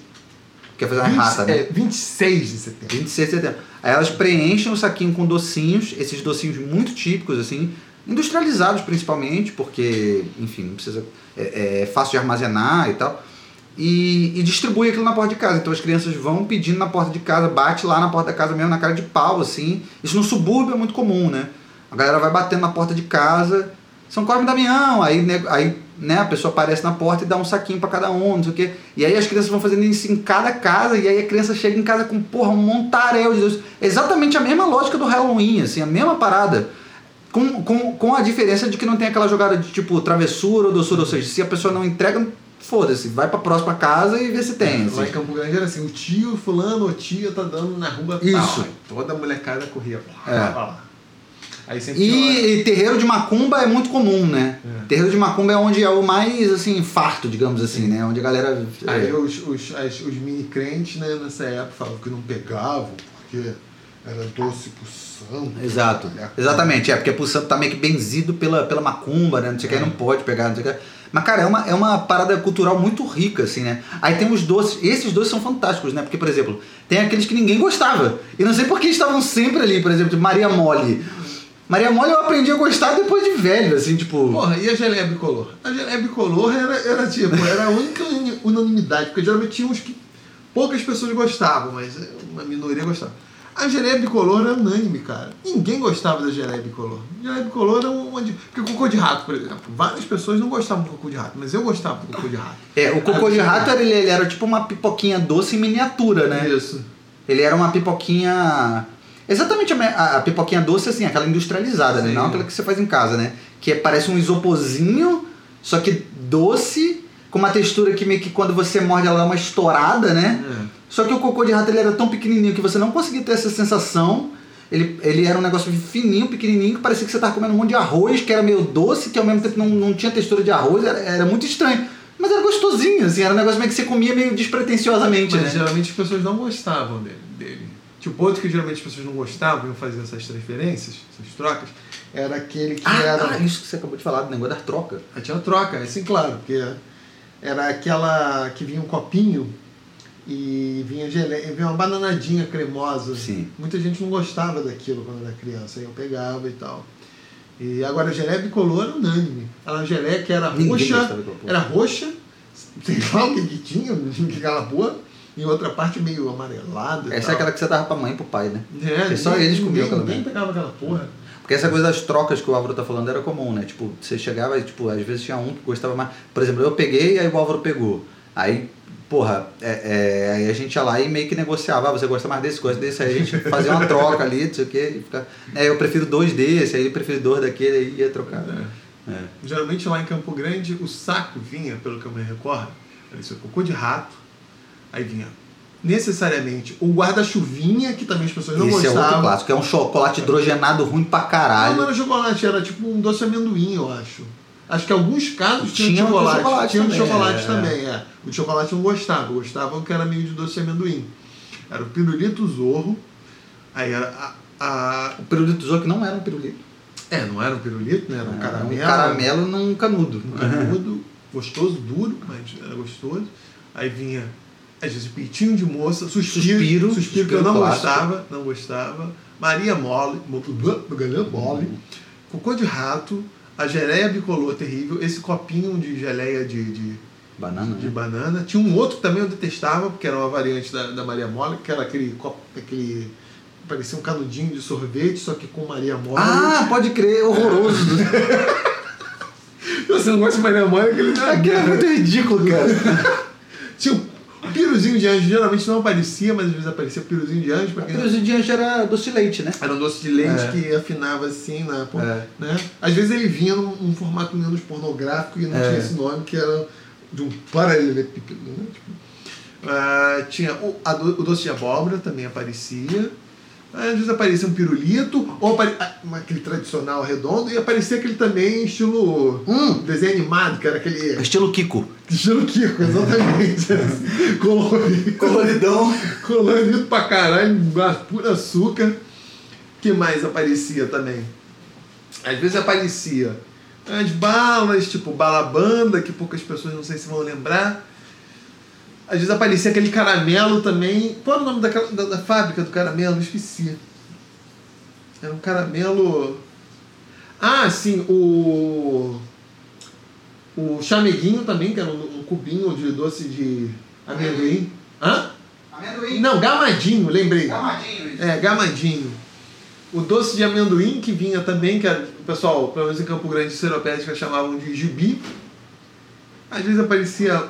Quer fazer uma 20 errata, né? É 26 de setembro. 26 de setembro. Aí elas preenchem o saquinho com docinhos, esses docinhos muito típicos, assim, industrializados principalmente, porque, enfim, não precisa. É, é fácil de armazenar e tal. E, e distribui aquilo na porta de casa. Então as crianças vão pedindo na porta de casa, bate lá na porta da casa mesmo, na cara de pau, assim. Isso no subúrbio é muito comum, né? A galera vai batendo na porta de casa, São Cosme e Damião, aí, né, aí né, a pessoa aparece na porta e dá um saquinho pra cada um, não sei o quê. E aí as crianças vão fazendo isso em cada casa, e aí a criança chega em casa com, porra, um montaréu de doces. Exatamente a mesma lógica do Halloween, assim, a mesma parada. Com, com, com a diferença de que não tem aquela jogada de tipo travessura ou doçura, ou seja, se a pessoa não entrega, foda-se, vai pra próxima casa e vê se tem. Lá em Assim. Campo Grande era assim, o tio fulano ou tia tá dando na rua Isso. tal. Toda a molecada corria É. lá. Aí sempre tinha hora- E, e terreiro de macumba é muito comum, né? É. Terreiro de macumba é onde é o mais, assim, farto, digamos assim, né? Onde a galera... Aí é. os, os, as- os mini crentes, né, nessa época, falavam que não pegavam, porque era doce pro santo. Exato, Olha, exatamente, é, porque o santo tá meio que benzido pela, pela macumba, né? Não sei o que, aí não pode pegar, não sei o que. Mas, cara, é uma, é uma parada cultural muito rica, assim, né? Aí tem os doces, esses doces são fantásticos, né? Porque, por exemplo, tem aqueles que ninguém gostava. E não sei por que estavam sempre ali, por exemplo, tipo Maria Mole. Maria Mole eu aprendi a gostar depois de velho, assim, tipo. Porra, e a geleia bicolor? A geleia bicolor era, era tipo, era a única unanimidade, porque geralmente tinha uns que poucas pessoas gostavam, mas uma minoria gostava. A geleia bicolor era unânime, cara. Ninguém gostava da geleia bicolor. A geleia bicolor era uma. de- Porque cocô de rato, por exemplo. Várias pessoas não gostavam do cocô de rato, mas eu gostava do cocô de rato. É, o cocô de rato ele, ele era tipo uma pipoquinha doce em miniatura, né? Isso. Ele era uma pipoquinha. Exatamente a, a- pipoquinha doce, assim, aquela industrializada, né? Não aquela que você faz em casa, né? Que é- parece um isoporzinho, só que doce, com uma textura que meio que quando você morde ela dá uma estourada, né? É. Só que o cocô de rato ele era tão pequenininho que você não conseguia ter essa sensação. Ele, ele era um negócio fininho, pequenininho, que parecia que você tava comendo um monte de arroz, que era meio doce, que ao mesmo tempo não, não tinha textura de arroz, era, era muito estranho. Mas era gostosinho, assim, era um negócio meio que você comia meio despretensiosamente, Mas né? geralmente as pessoas não gostavam dele. dele. Tipo, outro que geralmente as pessoas não gostavam, iam fazer essas transferências, essas trocas, era aquele que Ah, era. ah, isso que você acabou de falar, do negócio da troca. Aí tinha troca, assim, claro, porque era aquela que vinha um copinho e vinha geleia, vinha uma bananadinha cremosa. Sim. Muita gente não gostava daquilo quando era criança, aí eu pegava e tal. E agora a geleia bicolor era unânime. Era uma geleia que era Ninguém roxa, era roxa, sei lá o que que tinha, aquela porra, e outra parte meio amarelada. Essa é aquela que você dava pra mãe e pro pai, né? É, Porque só eles comiam aquela ninguém pegava aquela porra. Porque essa coisa das trocas que o Álvaro tá falando era comum, né? Tipo, você chegava e, tipo, às vezes tinha um que gostava mais. Por exemplo, eu peguei, aí o Álvaro pegou. Aí, porra, é, é, aí a gente ia lá e meio que negociava. Ah, você gosta mais desse, gosta desse. Aí a gente fazia uma troca ali, não sei o quê. Fica, é, eu prefiro dois desse, aí ele prefere dois daquele, aí ia trocar. É. É. Geralmente lá em Campo Grande o saco vinha, pelo que eu me recordo, era esse cocô de rato, aí vinha necessariamente o guarda-chuvinha, que também as pessoas não Esse é outro gostavam. clássico, que é um chocolate hidrogenado ruim pra caralho. não era chocolate, era tipo um doce amendoim, eu acho. Acho que alguns casos Tinha de chocolate. chocolate tinha também, chocolate é. também, é. O chocolate eu não gostava, gostava que era meio de doce amendoim. Era o pirulito zorro, aí era a... a- O pirulito Zorro que não era um pirulito. É, não era um pirulito, né? Era um Era caramelo. Um caramelo num canudo. um canudo. gostoso, duro, mas era gostoso. Aí vinha, às vezes, peitinho de moça, suspiro, Suspiro, suspiro, que eu suspiro não clássico. gostava, não gostava. Maria Mole, Mole, cocô de rato, a geleia bicolor terrível, esse copinho de geleia de, de, Banana, de né? banana. Tinha um outro que também eu detestava, porque era uma variante da, da Maria Mole, que era aquele copo, aquele. parecia um canudinho de sorvete, só que com Maria Mole. Ah, pode crer, horroroso. Você não gosta de Maria Mole, aquele. Aquilo é muito ridículo, cara. Tinha o piruzinho de anjo, geralmente não aparecia, mas às vezes aparecia o piruzinho de anjo. quem- Aquele de anjo era doce de leite, né? Era um doce de leite É. que afinava assim, na, É. né? Às vezes ele vinha num, num formato menos pornográfico e não É. tinha esse nome, que era de um paralelepípedo, né? Tipo, ah, tinha o, a o doce de abóbora também aparecia. Às vezes aparecia um pirulito, ou apare- ah, aquele tradicional redondo, e aparecia aquele também estilo Hum. desenho animado, que era aquele Estilo Kiko. Estilo Kiko, exatamente. colorido, Coloridão. colorido pra caralho, puro açúcar. que mais aparecia também? Às vezes aparecia as balas, tipo balabanda, que poucas pessoas não sei se vão lembrar. Às vezes aparecia aquele caramelo também. Qual era o nome daquela- da, da fábrica do caramelo? Esqueci. Era um caramelo. Ah, sim, o. O chameguinho também, que era um, um cubinho de doce de amendoim. Hã? Amendoim. Não, gamadinho, lembrei. Gamadinho. isso. É, gamadinho. O doce de amendoim que vinha também, que era, o pessoal, pelo menos em Campo Grande, seropédica chamavam de gibi. Às vezes aparecia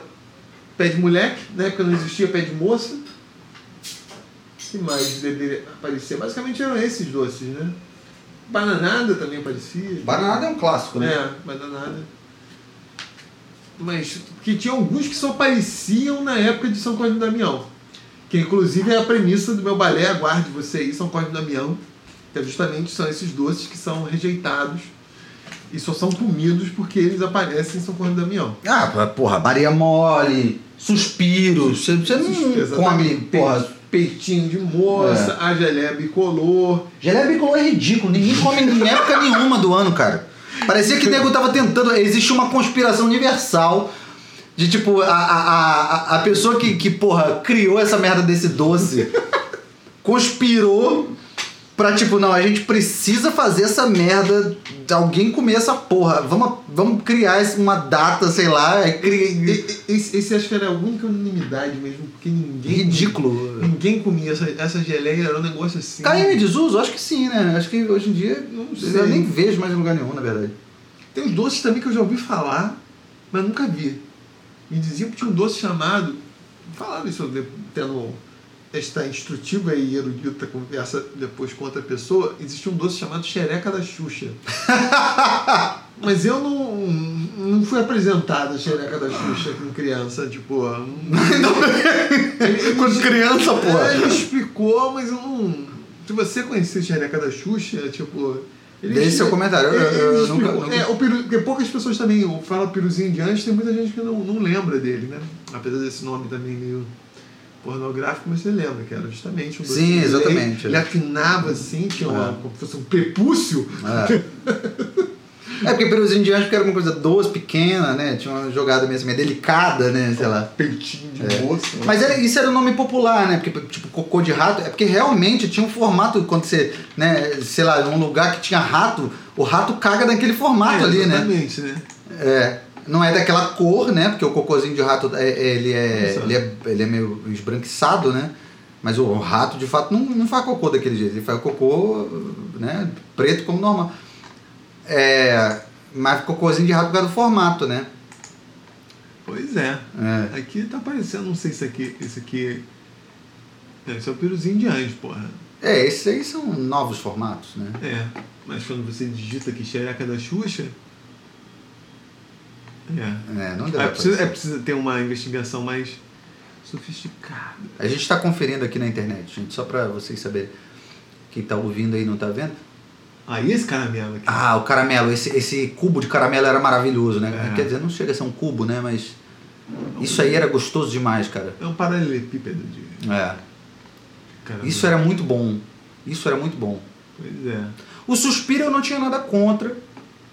pé de moleque, na época não existia pé de moça. O que mais deveria aparecer? Basicamente eram esses doces, né? Bananada também aparecia. Bananada é um clássico, né? É, bananada. Mas que tinha alguns que só apareciam na época de São Cosme e Damião. Que inclusive é a premissa do meu balé Aguarde Você aí, São Cosme e Damião. Que é justamente são esses doces que são rejeitados e só são comidos porque eles aparecem em São Cosme e Damião. Ah, porra, Maria Mole, Suspiro. Você, você não Exatamente. come, porra. Pe- Peitinho de moça, a geleia bicolor. Geleia bicolor é ridículo, ninguém come em época nenhuma do ano, cara. Parecia que o nego tava tentando. Existe uma conspiração universal de tipo, a, a, a, a pessoa que, que, porra, criou essa merda desse doce conspirou pra tipo, não, a gente precisa fazer essa merda alguém comer essa porra. Vamos, vamos criar uma data, sei lá. é cri- Esse, esse acho que era a única unanimidade mesmo, porque ninguém. Ridículo. Ninguém comia essa, essa geleia, era um negócio assim. Caiu em desuso? Acho que sim, né? Acho que hoje em dia Não sei. eu nem vejo mais em lugar nenhum, na verdade. Tem uns doces também que eu já ouvi falar, mas nunca vi. Me diziam que tinha um doce chamado. Falaram isso de- tendo esta instrutiva e erudita conversa depois com outra pessoa. Existia um doce chamado xereca da Xuxa. mas eu não, não fui apresentado a xereca da Xuxa com criança, tipo. Ele, ele Quando criança. É, ele me explicou, mas eu não. Se você conhecer xereca da Xuxa, tipo. Ele Deixe seu comentário. Eu- eu- eu nunca- nunca- É, o peru, porque poucas pessoas também falam piruzinho de antes, tem muita gente que não, não lembra dele, né? Apesar desse nome também meio pornográfico, mas você lembra que era justamente um Sim, exatamente. Ele afinava assim, tinha uma, É. como se fosse um prepúcio. É. é porque peruzinho de anjo que era uma coisa doce, pequena, né? Tinha uma jogada meio delicada, né? Sei lá. Peitinho de É. moça. Mas era, isso era o nome popular, né? Porque, tipo, cocô de rato, é porque realmente tinha um formato, quando você, né, sei lá, num lugar que tinha rato, o rato caga naquele formato É, ali, né? Exatamente, né? É, não é daquela cor, né? Porque o cocôzinho de rato, é, é- ele, é, ele, é, ele é meio esbranquiçado, né? Mas o rato, de fato, não, não faz cocô daquele jeito. Ele faz cocô, né? Preto como normal. É, mas cocôzinho de rato por causa do formato, né? Pois é. É. Aqui tá aparecendo, não sei se aqui. Esse aqui. Não, esse é o piruzinho de anjo, porra. É, esses aí são novos formatos, né? É. Mas quando você digita aqui xereca da Xuxa. É. É, não deve É preciso, é preciso ter uma investigação mais sofisticada. A gente está conferindo aqui na internet, gente, só para vocês saberem. Quem tá ouvindo aí não tá vendo? Ah, e esse caramelo aqui? Ah, o caramelo, esse, esse cubo de caramelo era maravilhoso, né? É. Quer dizer, não chega a ser um cubo, né? Mas isso aí era gostoso demais, cara. É um paralelepípedo de É. caramelo. Isso era muito bom. Isso era muito bom. Pois é. O suspiro eu não tinha nada contra.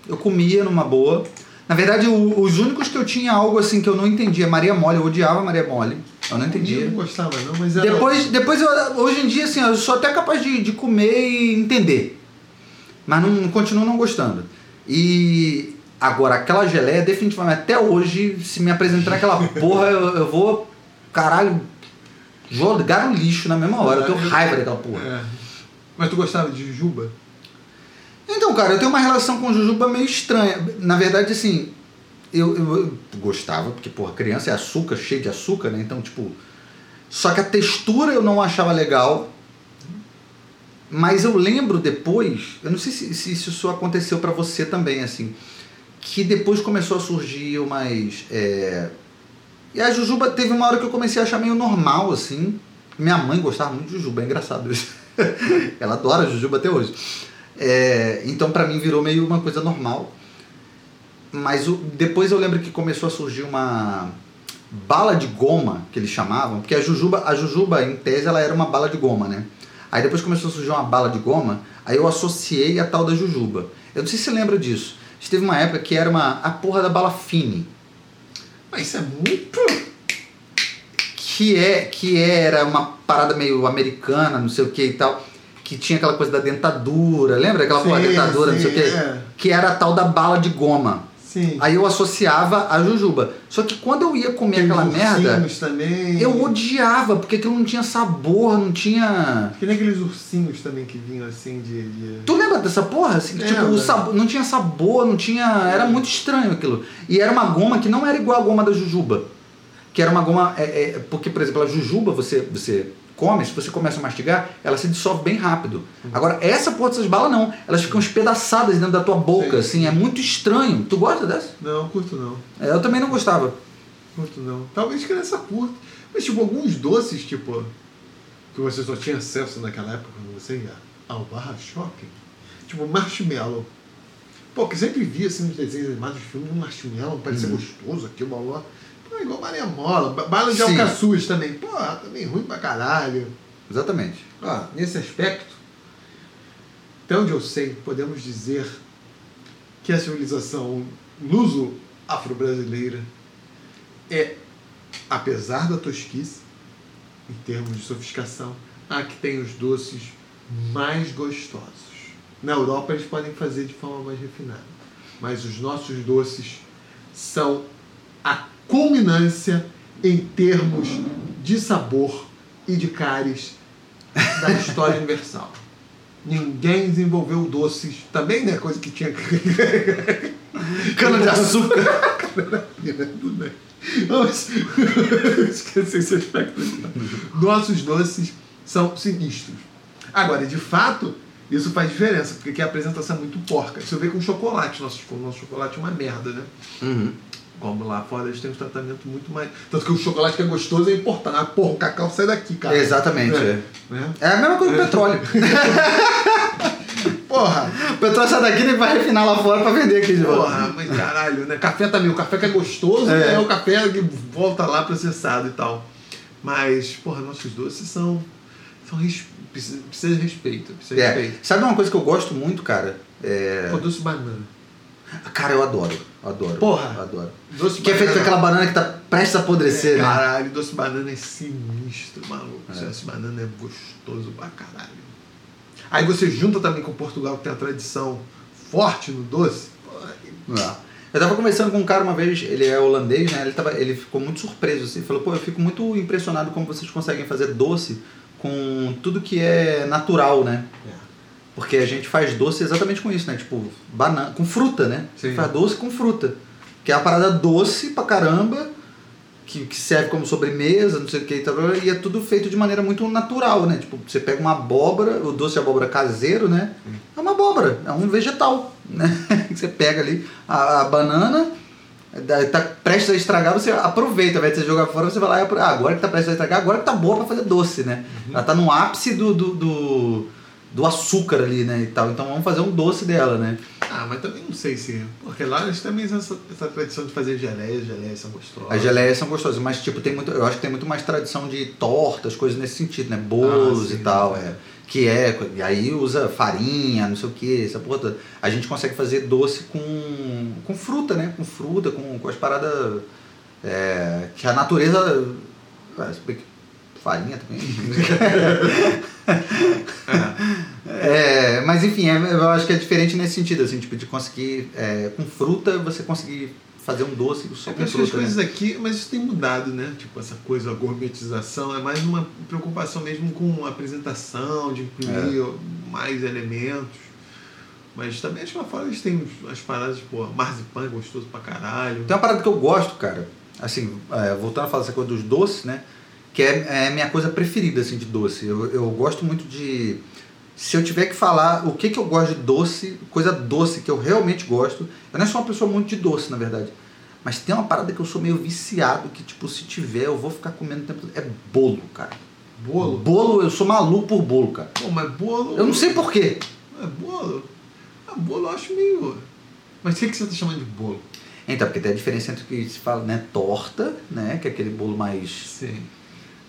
Eu comia numa boa. Na verdade, o- os únicos que eu tinha algo assim que eu não entendia, Maria Mole, eu odiava Maria Mole. Eu não Eu entendia. não gostava, não, mas era. Depois, depois eu, hoje em dia, assim, eu sou até capaz de, de comer e entender. Mas não continuo não gostando. E agora, aquela geleia, definitivamente, até hoje, se me apresentar aquela porra, eu, eu vou, caralho, jogar no lixo na mesma hora. Eu tenho raiva daquela porra. É. Mas tu gostava de jujuba? Então, cara, eu tenho uma relação com jujuba meio estranha. Na verdade, assim, eu, eu- eu gostava, porque, porra, criança é açúcar, cheio de açúcar, né? Então, tipo. Só que a textura eu não achava legal. Mas eu lembro depois, eu não sei se, se isso aconteceu pra você também, assim, que depois começou a surgir umas. é, E a jujuba teve uma hora que eu comecei a achar meio normal, assim. Minha mãe gostava muito de jujuba, é engraçado isso. Ela adora jujuba até hoje. É, então pra mim virou meio uma coisa normal. Mas o- depois eu lembro que começou a surgir uma bala de goma, que eles chamavam, porque a jujuba, a jujuba em tese ela era uma bala de goma, né? Aí depois começou a surgir uma bala de goma, aí eu associei a tal da jujuba. Eu não sei se você lembra disso. Teve uma época que era uma a porra da bala fine, Mas isso é muito. que é que era uma parada meio americana, não sei o que e tal, que tinha aquela coisa da dentadura, lembra aquela porra da Sim, dentadura, não sei o sim, que, é. que era a tal da bala de goma. Sim. Aí eu associava a jujuba. Só que quando eu ia comer Tem aquela merda, também. eu odiava, porque aquilo não tinha sabor, não tinha. Que nem aqueles ursinhos também que vinham assim de. de... Tu lembra dessa porra? Assim, que, tipo, Lembro. o sabor, não tinha sabor, não tinha. Era muito estranho aquilo. E era uma goma que não era igual a goma da jujuba. Que era uma goma. É, é, porque, por exemplo, a jujuba você, você come, se você começa a mastigar, ela se dissolve bem rápido. Agora, essa porra dessas balas não. Elas ficam espedaçadas dentro da tua boca, Sim. assim. É muito estranho. Tu gosta dessa? Não, curto não. É, eu também não gostava. Curto não. Talvez criança curta. Mas tipo, alguns doces, tipo, que você só tinha acesso naquela época quando você ia ao barra shopping. Tipo, marshmallow. Pô, que sempre via assim nos desenhos animados, filmes, um marshmallow, parecia gostoso aqui, blá blá. Pô, igual Maria Mola, ba- bala de Sim. alcaçuz também. Pô, também ruim pra caralho. Exatamente. Ó, nesse aspecto, até onde eu sei, podemos dizer que a civilização luso-afro-brasileira é, apesar da tosquice, em termos de sofisticação, a que tem os doces mais gostosos. Na Europa eles podem fazer de forma mais refinada, mas os nossos doces são culminância em termos de sabor e de cáries da história universal. Ninguém desenvolveu doces, também né, coisa que tinha Cana de açúcar. Esquecer esse aspecto. Nossos doces são sinistros. Agora, de fato, isso faz diferença, porque aqui a apresentação é muito porca. Isso vê com chocolate. Nosso, nosso chocolate é uma merda, né? Uhum. Como lá fora eles têm um tratamento muito mais. Tanto que o chocolate que é gostoso é importante. Ah, porra, o cacau sai daqui, cara. Exatamente, é. Né? É a mesma coisa que o petróleo. Porra! O petróleo sai daqui e vai refinar lá fora pra vender aqui de volta. Porra, mas caralho, né? Café também. O café que é gostoso É. é, o café que volta lá processado e tal. Mas, porra, nossos doces são. são res... precisa, precisa de respeito. Precisa de É. respeito. Sabe uma coisa que eu gosto muito, cara? É... Pô, doce banana. Cara, eu adoro. Adoro. Porra. Adoro. Doce Que é feito com aquela banana que tá prestes a apodrecer, É, né? Caralho, doce de banana é sinistro, maluco. Doce de banana é gostoso pra caralho. Aí você junta também com Portugal, que tem a tradição forte no doce. Porra, É. Eu tava conversando com um cara uma vez, ele é holandês, né? Ele, tava, ele ficou muito surpreso, assim. Ele falou, pô, eu fico muito impressionado como vocês conseguem fazer doce com tudo que é natural, né? Porque a gente faz doce exatamente com isso, né? Tipo, banana, com fruta, né? Sim. Faz doce com fruta. Que é uma parada doce pra caramba, que, que serve como sobremesa, não sei o que e tal, e é tudo feito de maneira muito natural, né? Tipo, você pega uma abóbora, o doce de abóbora caseiro, né? É uma abóbora, é um vegetal, né? Você pega ali a, a banana, tá prestes a estragar, você aproveita, ao invés de você jogar fora, você vai lá e ah, agora que tá prestes a estragar, agora que tá boa pra fazer doce, né? Ela tá no ápice do, do, do, do açúcar ali, né? E tal. Então vamos fazer um doce dela, né? Ah, mas também não sei se. Porque lá eles também têm essa, essa tradição de fazer geleias, geleias são gostosas. As geleias são gostosas, mas tipo, tem muito, eu acho que tem muito mais tradição de tortas, coisas nesse sentido, né? Bolos Ah, sim, e tal, é. Que é, e aí usa farinha, não sei o que, essa porra toda. A gente consegue fazer doce com, com fruta, né? Com fruta, com, com as paradas é, que a natureza. Farinha também. É, mas enfim, é- eu acho que é diferente nesse sentido, assim, tipo, de conseguir. é, com fruta, você conseguir fazer um doce só Eu com acho que as fruta. coisas Né? aqui, mas isso tem mudado, né? Tipo, essa coisa, a gourmetização, é mais uma preocupação mesmo com a apresentação, de incluir É. mais elementos. Mas também acho que lá fora eles têm as paradas, pô, marzipan é gostoso pra caralho. Tem uma parada que eu gosto, cara, assim, é, voltando a falar essa coisa dos doces, né? Que é, é minha coisa preferida, assim, de doce. Eu, eu gosto muito de. Se eu tiver que falar o que, que eu gosto de doce, coisa doce que eu realmente gosto. Eu não sou uma pessoa muito de doce, na verdade. Mas tem uma parada que eu sou meio viciado, que, tipo, se tiver, eu vou ficar comendo o tempo todo. É bolo, cara. Bolo? Bolo, eu sou maluco por bolo, cara. Pô, mas bolo. Eu não sei porquê. É bolo? Ah, bolo eu acho meio. Mas o que, que você tá chamando de bolo? Então, porque tem a diferença entre o que se fala, né? Torta, né? Que é aquele bolo mais. Sim.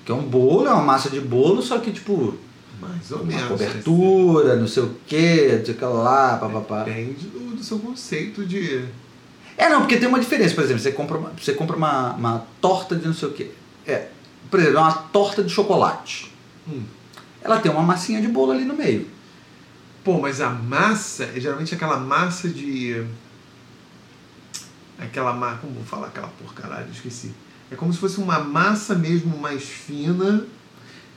Que é um bolo, é uma massa de bolo, só que, tipo, Mais ou menos. cobertura, não sei o que, não sei o que lá, papapá. Depende do, do seu conceito de. É, não, porque tem uma diferença, por exemplo, você compra uma, você compra uma, uma torta de não sei o que. É, por exemplo, uma torta de chocolate. Hum. Ela tem uma massinha de bolo ali no meio. Pô, mas a massa é geralmente aquela massa de. Aquela massa. Como vou falar aquela porcaralho? Esqueci. É como se fosse uma massa mesmo mais fina.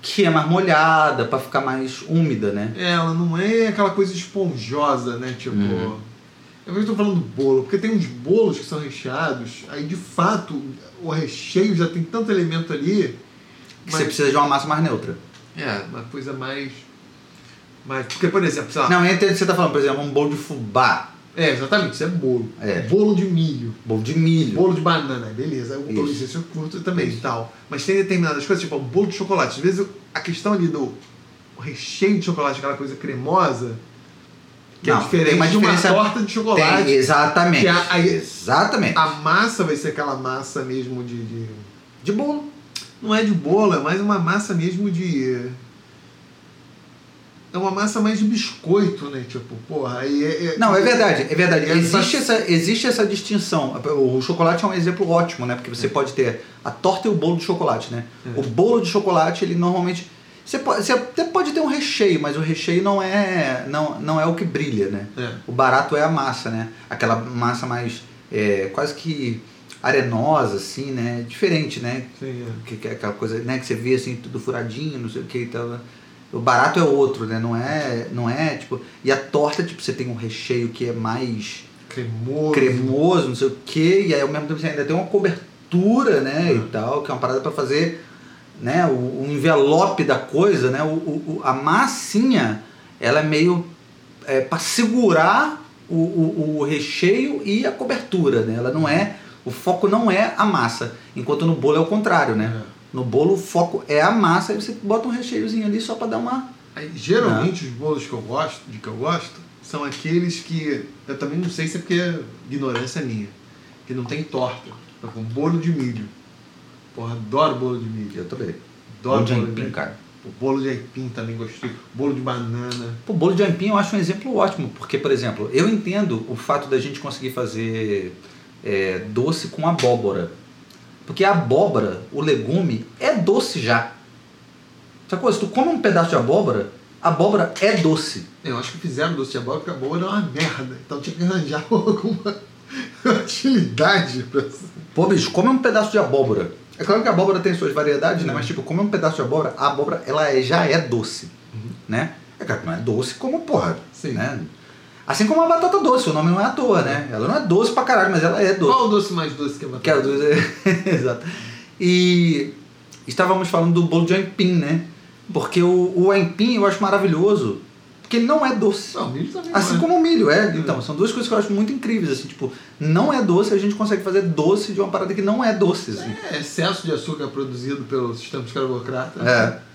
Que é mais molhada, pra ficar mais úmida, né? Ela não é aquela coisa esponjosa, né? Tipo. Uhum. Eu estou falando do bolo, porque tem uns bolos que são recheados, aí de fato o recheio já tem tanto elemento ali. Que você precisa de uma massa mais neutra. É, uma coisa mais. mais porque, por exemplo, sei lá. Não, eu entendo o que você tá falando, por exemplo, um bolo de fubá, É, exatamente, isso é bolo. É. Bolo de milho. bolo de milho. Bolo de banana, beleza. O bolo isso eu curto também e tal. Mas tem determinadas coisas, tipo o bolo de chocolate. Às vezes a questão ali do recheio de chocolate, aquela coisa cremosa, que Não, é diferente uma de uma torta de chocolate. Tem, exatamente. Que a- a- Exatamente. A massa vai ser aquela massa mesmo de, de- De bolo. Não é de bolo, é mais uma massa mesmo de. É uma massa mais de biscoito, né? Tipo, porra, aí é. é- Não, é verdade, é verdade. É Existe essa- essa, existe essa distinção. O chocolate é um exemplo ótimo, né? Porque você pode ter a torta e o bolo de chocolate, né? É. O bolo de chocolate, ele normalmente. Você, pode, você até pode ter um recheio, mas o recheio não é, não, não é o que brilha, né? É. O barato é a massa, né? Aquela massa mais. é, quase que arenosa, assim, né? Diferente, né? Sim, é. que, que é aquela coisa, né, que você vê assim, tudo furadinho, não sei o que e tal. O barato é outro, né? Não é, não é, tipo, e a torta, tipo, você tem um recheio que é mais Cremoso. cremoso, não sei o que, e aí ao mesmo tempo você ainda tem uma cobertura, né, e Uhum. tal, que é uma parada para fazer, né, o, o envelope da coisa, né, o, o, o- a massinha, ela é meio é, para segurar o, o, o recheio e a cobertura, né? Ela não é, o foco não é a massa, enquanto no bolo é o contrário, né? É. No bolo o foco é a massa, aí você bota um recheiozinho ali só para dar uma Aí, geralmente os bolos que eu gosto, de que eu gosto, são aqueles que eu também não sei se é porque é ignorância minha, que não tem torta. Por exemplo, bolo de milho. Porra, adoro bolo de milho. eu também. Adoro Bolo de aipim, milho. cara. O bolo de aipim também gostei. Bolo de banana. O bolo de aipim eu acho um exemplo ótimo, porque, por exemplo, eu entendo o fato da gente conseguir fazer é, doce com abóbora. Porque a abóbora, o legume, é doce já. Sacou? Se tu come um pedaço de abóbora, a abóbora é doce. Eu acho que fizeram doce de abóbora porque a abóbora é uma merda. Então tinha que arranjar alguma utilidade pra Pô, bicho, come um pedaço de abóbora. É claro que a abóbora tem suas variedades, né? Mas, tipo, come um pedaço de abóbora, a abóbora, ela é- já é doce, né? É claro que não é doce como, porra, Sim. né? Assim como a batata doce, o nome não é à toa, né? Ela não é doce pra caralho, mas ela é doce. Qual o doce mais doce que a batata? Que é o do... Exato. E estávamos falando do bolo de aipim, né? Porque o, o aipim eu acho maravilhoso, porque ele não é doce. Não, milho também Assim não é. como o milho, é. Então, são duas coisas que eu acho muito incríveis, assim, tipo, não é doce, a gente consegue fazer doce de uma parada que não é doce, assim. É excesso de açúcar produzido pelo sistema escravocrata. É.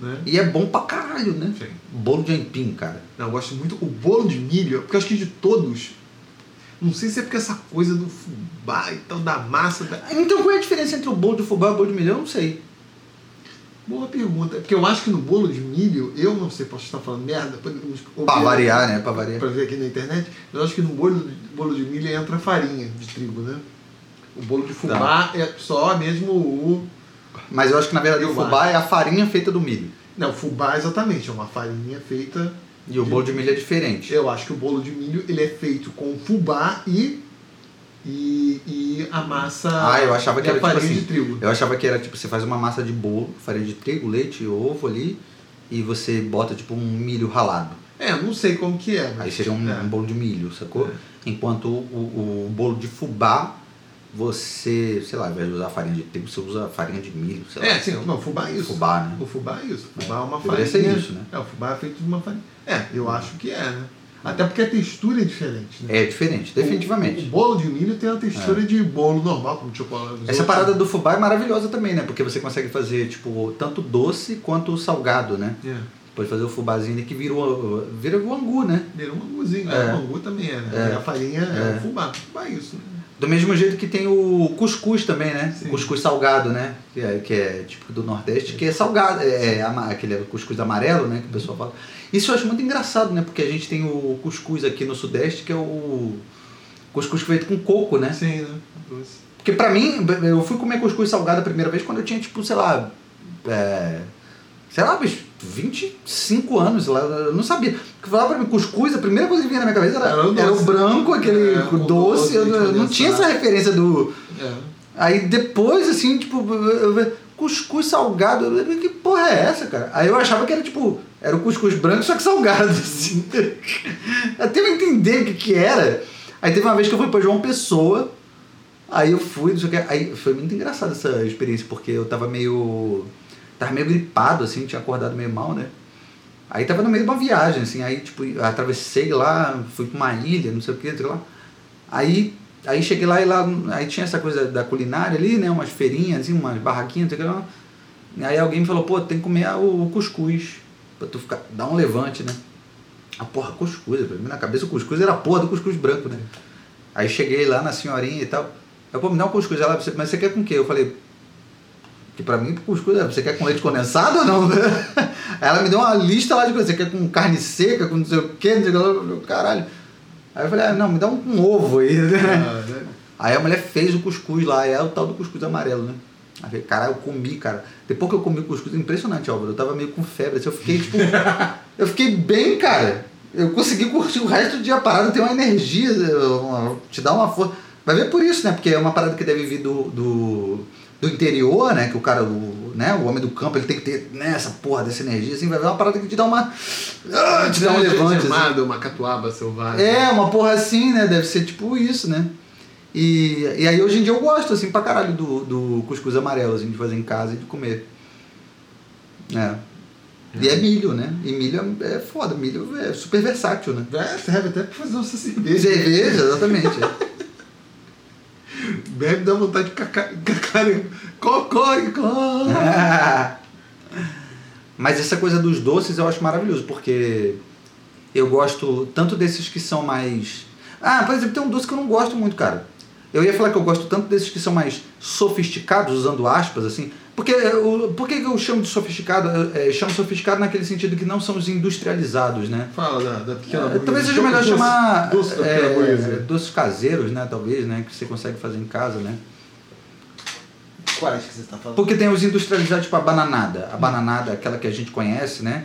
Né? E é bom pra caralho, né? Sim. Bolo de aipim, cara. Não, eu gosto muito. O bolo de milho, porque eu acho que de todos. Não sei se é porque essa coisa do fubá e tal, da massa. Da... Então, qual é a diferença entre o bolo de fubá e o bolo de milho? Eu não sei. Boa pergunta. Porque eu acho que no bolo de milho, eu não sei, posso estar falando merda. Pra variar, né? Pra variar. Pra ver aqui na internet. Eu acho que no bolo, bolo de milho entra farinha de trigo, né? O bolo de fubá é só mesmo o. Mas eu acho que na verdade o fubá é a farinha feita do milho. Não, fubá exatamente, é uma farinha feita. E o bolo de milho é diferente. Eu acho que o bolo de milho ele é feito com fubá e. E, e a massa. Ah, eu achava que era tipo farinha assim. de trigo. Eu achava que era tipo, você faz uma massa de bolo, farinha de trigo, leite, ovo ali, e você bota tipo um milho ralado. É, eu não sei como que é. Mas, Aí seria um, é. um bolo de milho, sacou? É. Enquanto o, o bolo de fubá, você, sei lá, ao invés de usar farinha de trigo, você usa farinha de milho, sei lá. É, sim, não, fubá é isso. Fubá, né? O fubá é isso. O fubá é, uma Deveria farinha. ser isso, né? É, o fubá é feito de uma farinha. É, eu acho que é, né? Até porque a textura é diferente, né? É diferente, O, definitivamente. bolo de milho tem a textura de bolo normal, como chocolate. Essa parada do fubá é maravilhosa também, né? Porque você consegue fazer, tipo, tanto doce quanto salgado, né? É. Pode fazer o fubazinho que vira o, vira o angu, né? Vira um anguzinho, É. né? O angu também é, né? É. E a farinha é, É. o fubá. Fubá é isso, né? Do mesmo jeito que tem o cuscuz também, né? Sim. Cuscuz salgado, né? Que é, que é tipo do Nordeste, que é salgado, é, é aquele cuscuz amarelo, né? Que o pessoal fala. Isso eu acho muito engraçado, né? Porque a gente tem o cuscuz aqui no Sudeste, que é o cuscuz feito com coco, né? Sim, né? Doce. Porque pra mim, eu fui comer cuscuz salgado a primeira vez quando eu tinha, tipo, sei lá. É, sei lá, bicho, 25 anos, lá, eu não sabia. Falava pra mim, cuscuz, a primeira coisa que vinha na minha cabeça era, Era o era o branco, aquele É, doce, doce, eu, não- eu não condensado. tinha essa referência do. É. Aí depois, assim, tipo, eu cuscuz salgado, eu que porra é essa, cara? Aí eu achava que era tipo, era o cuscuz branco, só que salgado, assim. Até eu entender o que que era. Aí teve uma vez que eu fui pra João Pessoa, aí eu fui, não sei o que, aí foi muito engraçada essa experiência, porque eu tava meio. Tava meio gripado, assim, tinha acordado meio mal, né? Aí tava no meio de uma viagem, assim, aí tipo, atravessei lá, fui pra uma ilha, não sei o que, sei lá. Aí, aí cheguei lá e lá, aí tinha essa coisa da culinária ali, né? Umas feirinhas, assim, umas barraquinhas, não sei o que lá. Aí alguém me falou, pô, tem que comer o, o cuscuz, pra tu ficar, dar um levante, né? A porra, cuscuz, na cabeça o cuscuz era a porra do cuscuz branco, né? Aí cheguei lá na senhorinha e tal, eu, pô, me dá um cuscuz, ela, "Você- mas você quer com o quê? Eu falei, que pra mim cuscuz, é, você quer com leite condensado ou não? Aí ela me deu uma lista lá de coisas, você quer com carne seca, com não sei o quê, não sei o que caralho. Aí eu falei, ah, não, me dá um, um ovo aí, Ah, né? Aí a mulher fez o cuscuz lá, e é o tal do cuscuz amarelo, né? Aí eu falei, caralho, eu comi, cara. Depois que eu comi o cuscuz, impressionante, Álvaro. Eu tava meio com febre, assim, eu fiquei, tipo. eu fiquei bem, cara. Eu consegui curtir o resto do dia a parada, ter uma energia, uma- te dá uma força. Vai ver por isso, né? Porque é uma parada que deve vir do, do, do interior, né? Que o cara, o, né? o homem do campo, ele tem que ter né, essa porra dessa energia, assim, vai ver uma parada que te dá uma. Ah, te dá um levante. assim. Uma catuaba selvagem. É, uma porra assim, né? Deve ser tipo isso, né? E, e aí hoje em dia eu gosto, assim, pra caralho do, do cuscuz amarelo, assim, de fazer em casa e de comer. É. E é milho, né? E milho é, é foda, milho é super versátil, né? É, serve até pra fazer uma cerveja. Cerveja, exatamente. Bebe dá vontade de cacar. cacar cocó e có. Mas essa coisa dos doces eu acho maravilhoso, porque eu gosto tanto desses que são mais. Ah, por exemplo, tem um doce que eu não gosto muito, cara. Eu ia falar que eu gosto tanto desses que são mais sofisticados, usando aspas, assim. Porque o, por que eu chamo de sofisticado? Eu, é, chamo sofisticado naquele sentido que não são os industrializados, né? Fala da, da pequena É, talvez seja melhor Doce- chamar Doce é, doces caseiros, né? Talvez, né? Que você consegue fazer em casa, né? Quais que você tá falando? Porque tem os industrializados, tipo a bananada. A bananada, aquela que a gente conhece, né?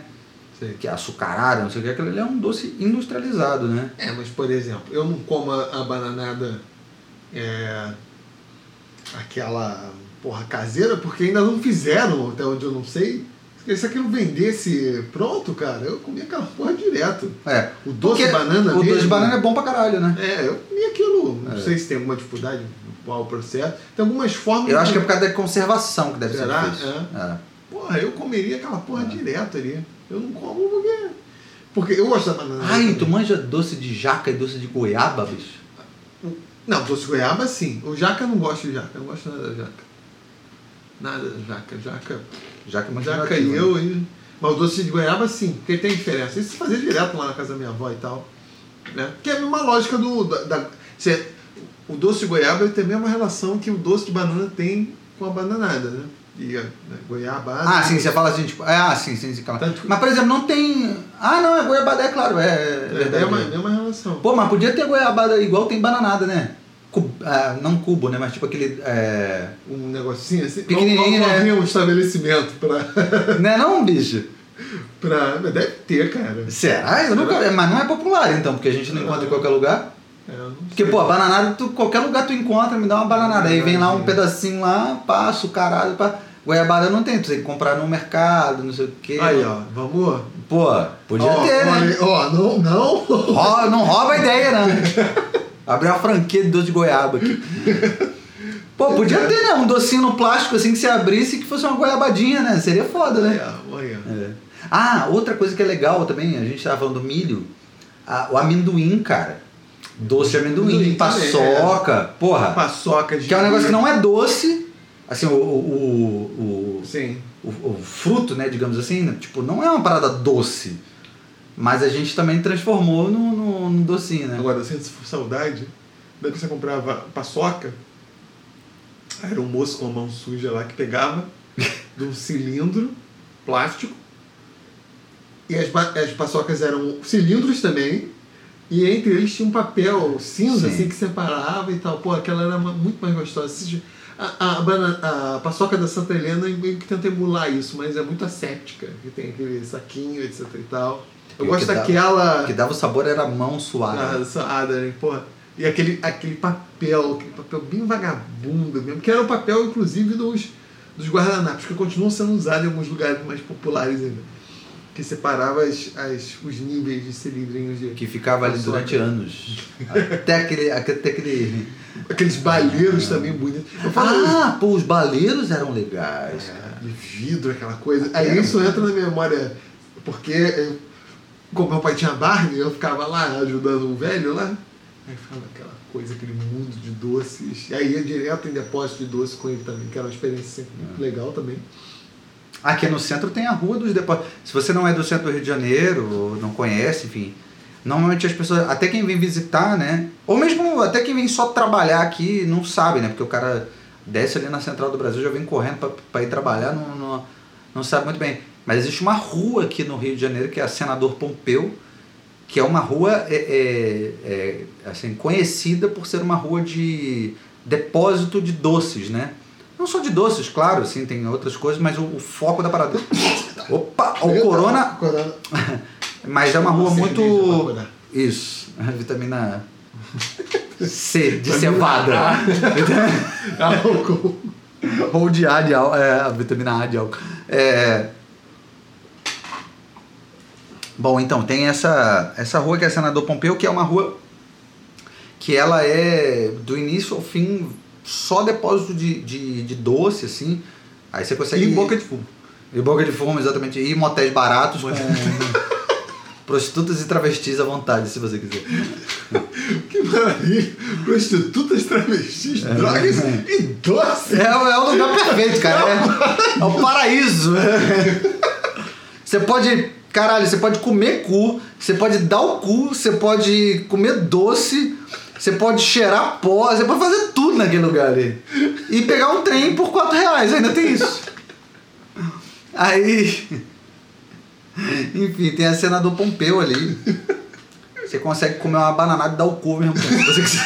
Sei. Que é açucarada, não sei o que, aquilo ali é um doce industrializado, né? É, mas por exemplo, eu não como a, a bananada é, aquela porra caseira porque ainda não fizeram, até onde eu não sei. Se aquilo vendesse pronto, cara, eu comia aquela porra direto. É. O doce de banana O doce mesmo, de banana é bom pra caralho, né? É, eu comi aquilo. Não É. sei se tem alguma dificuldade qual o processo. Tem algumas formas. Eu acho que é por causa da conservação que deve Será? ser difícil. É. Porra, eu comeria aquela porra É. direto ali. Eu não como porque. Porque eu gosto da banana. Ai, também. tu manja doce de jaca e doce de goiaba, bicho? Não, doce de goiaba sim. O jaca eu não gosto de jaca. Eu não gosto nada da jaca. Nada da jaca. Jaca. Jaca é muito Jaca e né? eu. E... Mas o doce de goiaba sim, porque tem diferença. Isso se fazer direto lá na casa da minha avó e tal. Né? Que é a mesma lógica do. Da, da- você- o doce de goiaba tem a mesma relação que o doce de banana tem com a bananada, né? E né, goiabada. Ah, sim, você fala assim, tipo. é, Ah, sim, sim, sim. Calma. Tanto Mas, por exemplo, não tem. Ah, não, é goiabada, é claro, é. é É, verdade. é uma, é uma relação. Pô, mas podia ter goiabada igual tem bananada, né? Ah, não cubo, né? Mas tipo aquele. É... Um negocinho assim. Pequenininho, vamos, vamos né? abrir um estabelecimento pra, Não é não, bicho? pra. Deve ter, cara. Será? Eu nunca. Mas não é popular então, porque a gente não encontra em qualquer lugar. É, não Porque, pô, a bananada, tu, qualquer lugar tu encontra, me dá uma bananada. Aí vem lá um pedacinho lá, passo, caralho, pá. Goiabada não tem, tu tem que comprar no mercado, não sei o quê. Aí, ó, vamos. Pô, podia Ó, ter, né? Ó, não, não. Ró- não rouba a ideia, não. Abrir uma franquia de doce de goiaba aqui. Pô, podia ter, né? Um docinho no plástico assim que você abrisse e que fosse uma goiabadinha, né? Seria foda, né? É, olha. É. Ah, outra coisa que é legal também, a gente tava falando do milho, o amendoim, cara. Doce de amendoim, Amendoim paçoca, porra. Paçoca de. Que é um negócio que não é doce, assim, o, o, o, Sim. o, o fruto, né, digamos assim, né, tipo, não é uma parada doce. Mas a gente também transformou no, no, no docinho, né? Agora, eu sinto saudade. Daí que você comprava paçoca. Era um moço com a mão suja lá que pegava de um cilindro plástico. E as, as paçocas eram cilindros também. E entre eles tinha um papel cinza Sim. assim que separava e tal. Pô, aquela era muito mais gostosa. A, a, bana- a paçoca da Santa Helena meio que tenta emular isso, mas é muito asséptica. Que tem aquele saquinho, etc e tal. Eu E gosto daquela. O que dava o sabor era a mão suada. Ah, salada, né? Porra. E aquele, aquele papel, aquele papel bem vagabundo mesmo, que era o papel, inclusive, dos, dos guardanapos, que continuam sendo usados em alguns lugares mais populares ainda. Que separava as, as, os níveis de cilindrinhos de. Que ficava ali durante anos. Até aquele. Até aquele... Aqueles balheiros também bonitos. Eu falo, Ah, pô, os baleiros eram legais. É, de vidro, aquela coisa. Aí isso entra na memória, porque eu, como meu pai tinha Barbie, eu ficava lá ajudando o velho lá. Aí ficava aquela coisa, aquele mundo de doces. E aí ia direto em depósito de doce com ele também, que era uma experiência sempre muito legal também. Aqui no centro tem a Rua dos Depósitos. Se você não é do centro do Rio de Janeiro, não conhece, enfim. Normalmente as pessoas, até quem vem visitar, né? Ou mesmo até quem vem só trabalhar aqui, não sabe, né? Porque o cara desce ali na Central do Brasil, já vem correndo pra- pra ir trabalhar, não, não, não sabe muito bem. Mas existe uma rua aqui no Rio de Janeiro, que é a Senador Pompeu, que é uma rua é, é, é, assim, conhecida por ser uma rua de depósito de doces, né? Não só de doces, claro, assim, tem outras coisas, mas o, o foco da parada. Opa, o Corona. Mas é uma rua muito. Isso, vitamina C, de cevada. Álcool. Ou de A de álcool, é, a vitamina A de álcool. É... Bom, então, tem essa, essa rua que é Senador Pompeu, que é uma rua que ela é do início ao fim só depósito de, de, de doce, assim. Aí você consegue. E boca de fumo. E boca de fumo, exatamente. E motéis baratos com prostitutas e travestis à vontade, se você quiser. Que maravilha. Prostitutas, travestis, drogas e doce. É, o- é o lugar perfeito, cara. É, é o paraíso. Você pode. Caralho, você pode comer cu, você pode dar o cu, você pode comer doce, você pode cheirar pó, você pode fazer tudo naquele lugar ali. E pegar um trem por 4 reais, ainda tem isso. Aí. Enfim, tem a cena do Pompeu ali. Você consegue comer uma bananada e dar o cu mesmo. Se você quiser.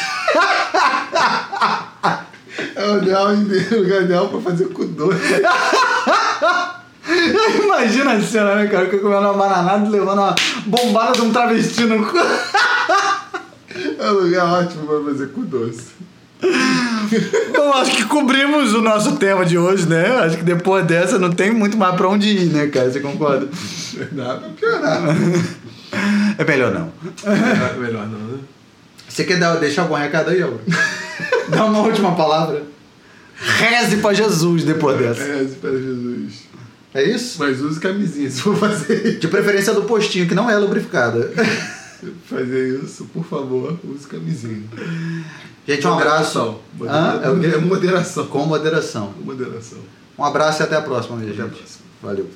É o ideal, o ideal pra fazer com doce. Imagina a cena, né, cara? Eu comendo uma bananada e levando uma bombada de um travesti no cu. É um lugar ótimo pra fazer com doce. Bom, acho que cobrimos o nosso tema de hoje, né? Acho que depois dessa não tem muito mais pra onde ir, né, cara? Você concorda? Dá pra piorar. É melhor não. É melhor não, né? Você quer dar, deixar algum recado aí, Álvaro? Dá uma última palavra. Reze pra Jesus depois dessa. É, espera Jesus. É isso? Mas use camisinha se for fazer, De preferência do postinho, que não é lubrificada. fazer isso, por favor, use camisinha. Gente, um abraço. Moderação. Hã? É quê? É moderação. Com moderação. Moderação. Um abraço e até a próxima, minha Até a gente. próxima. Valeu.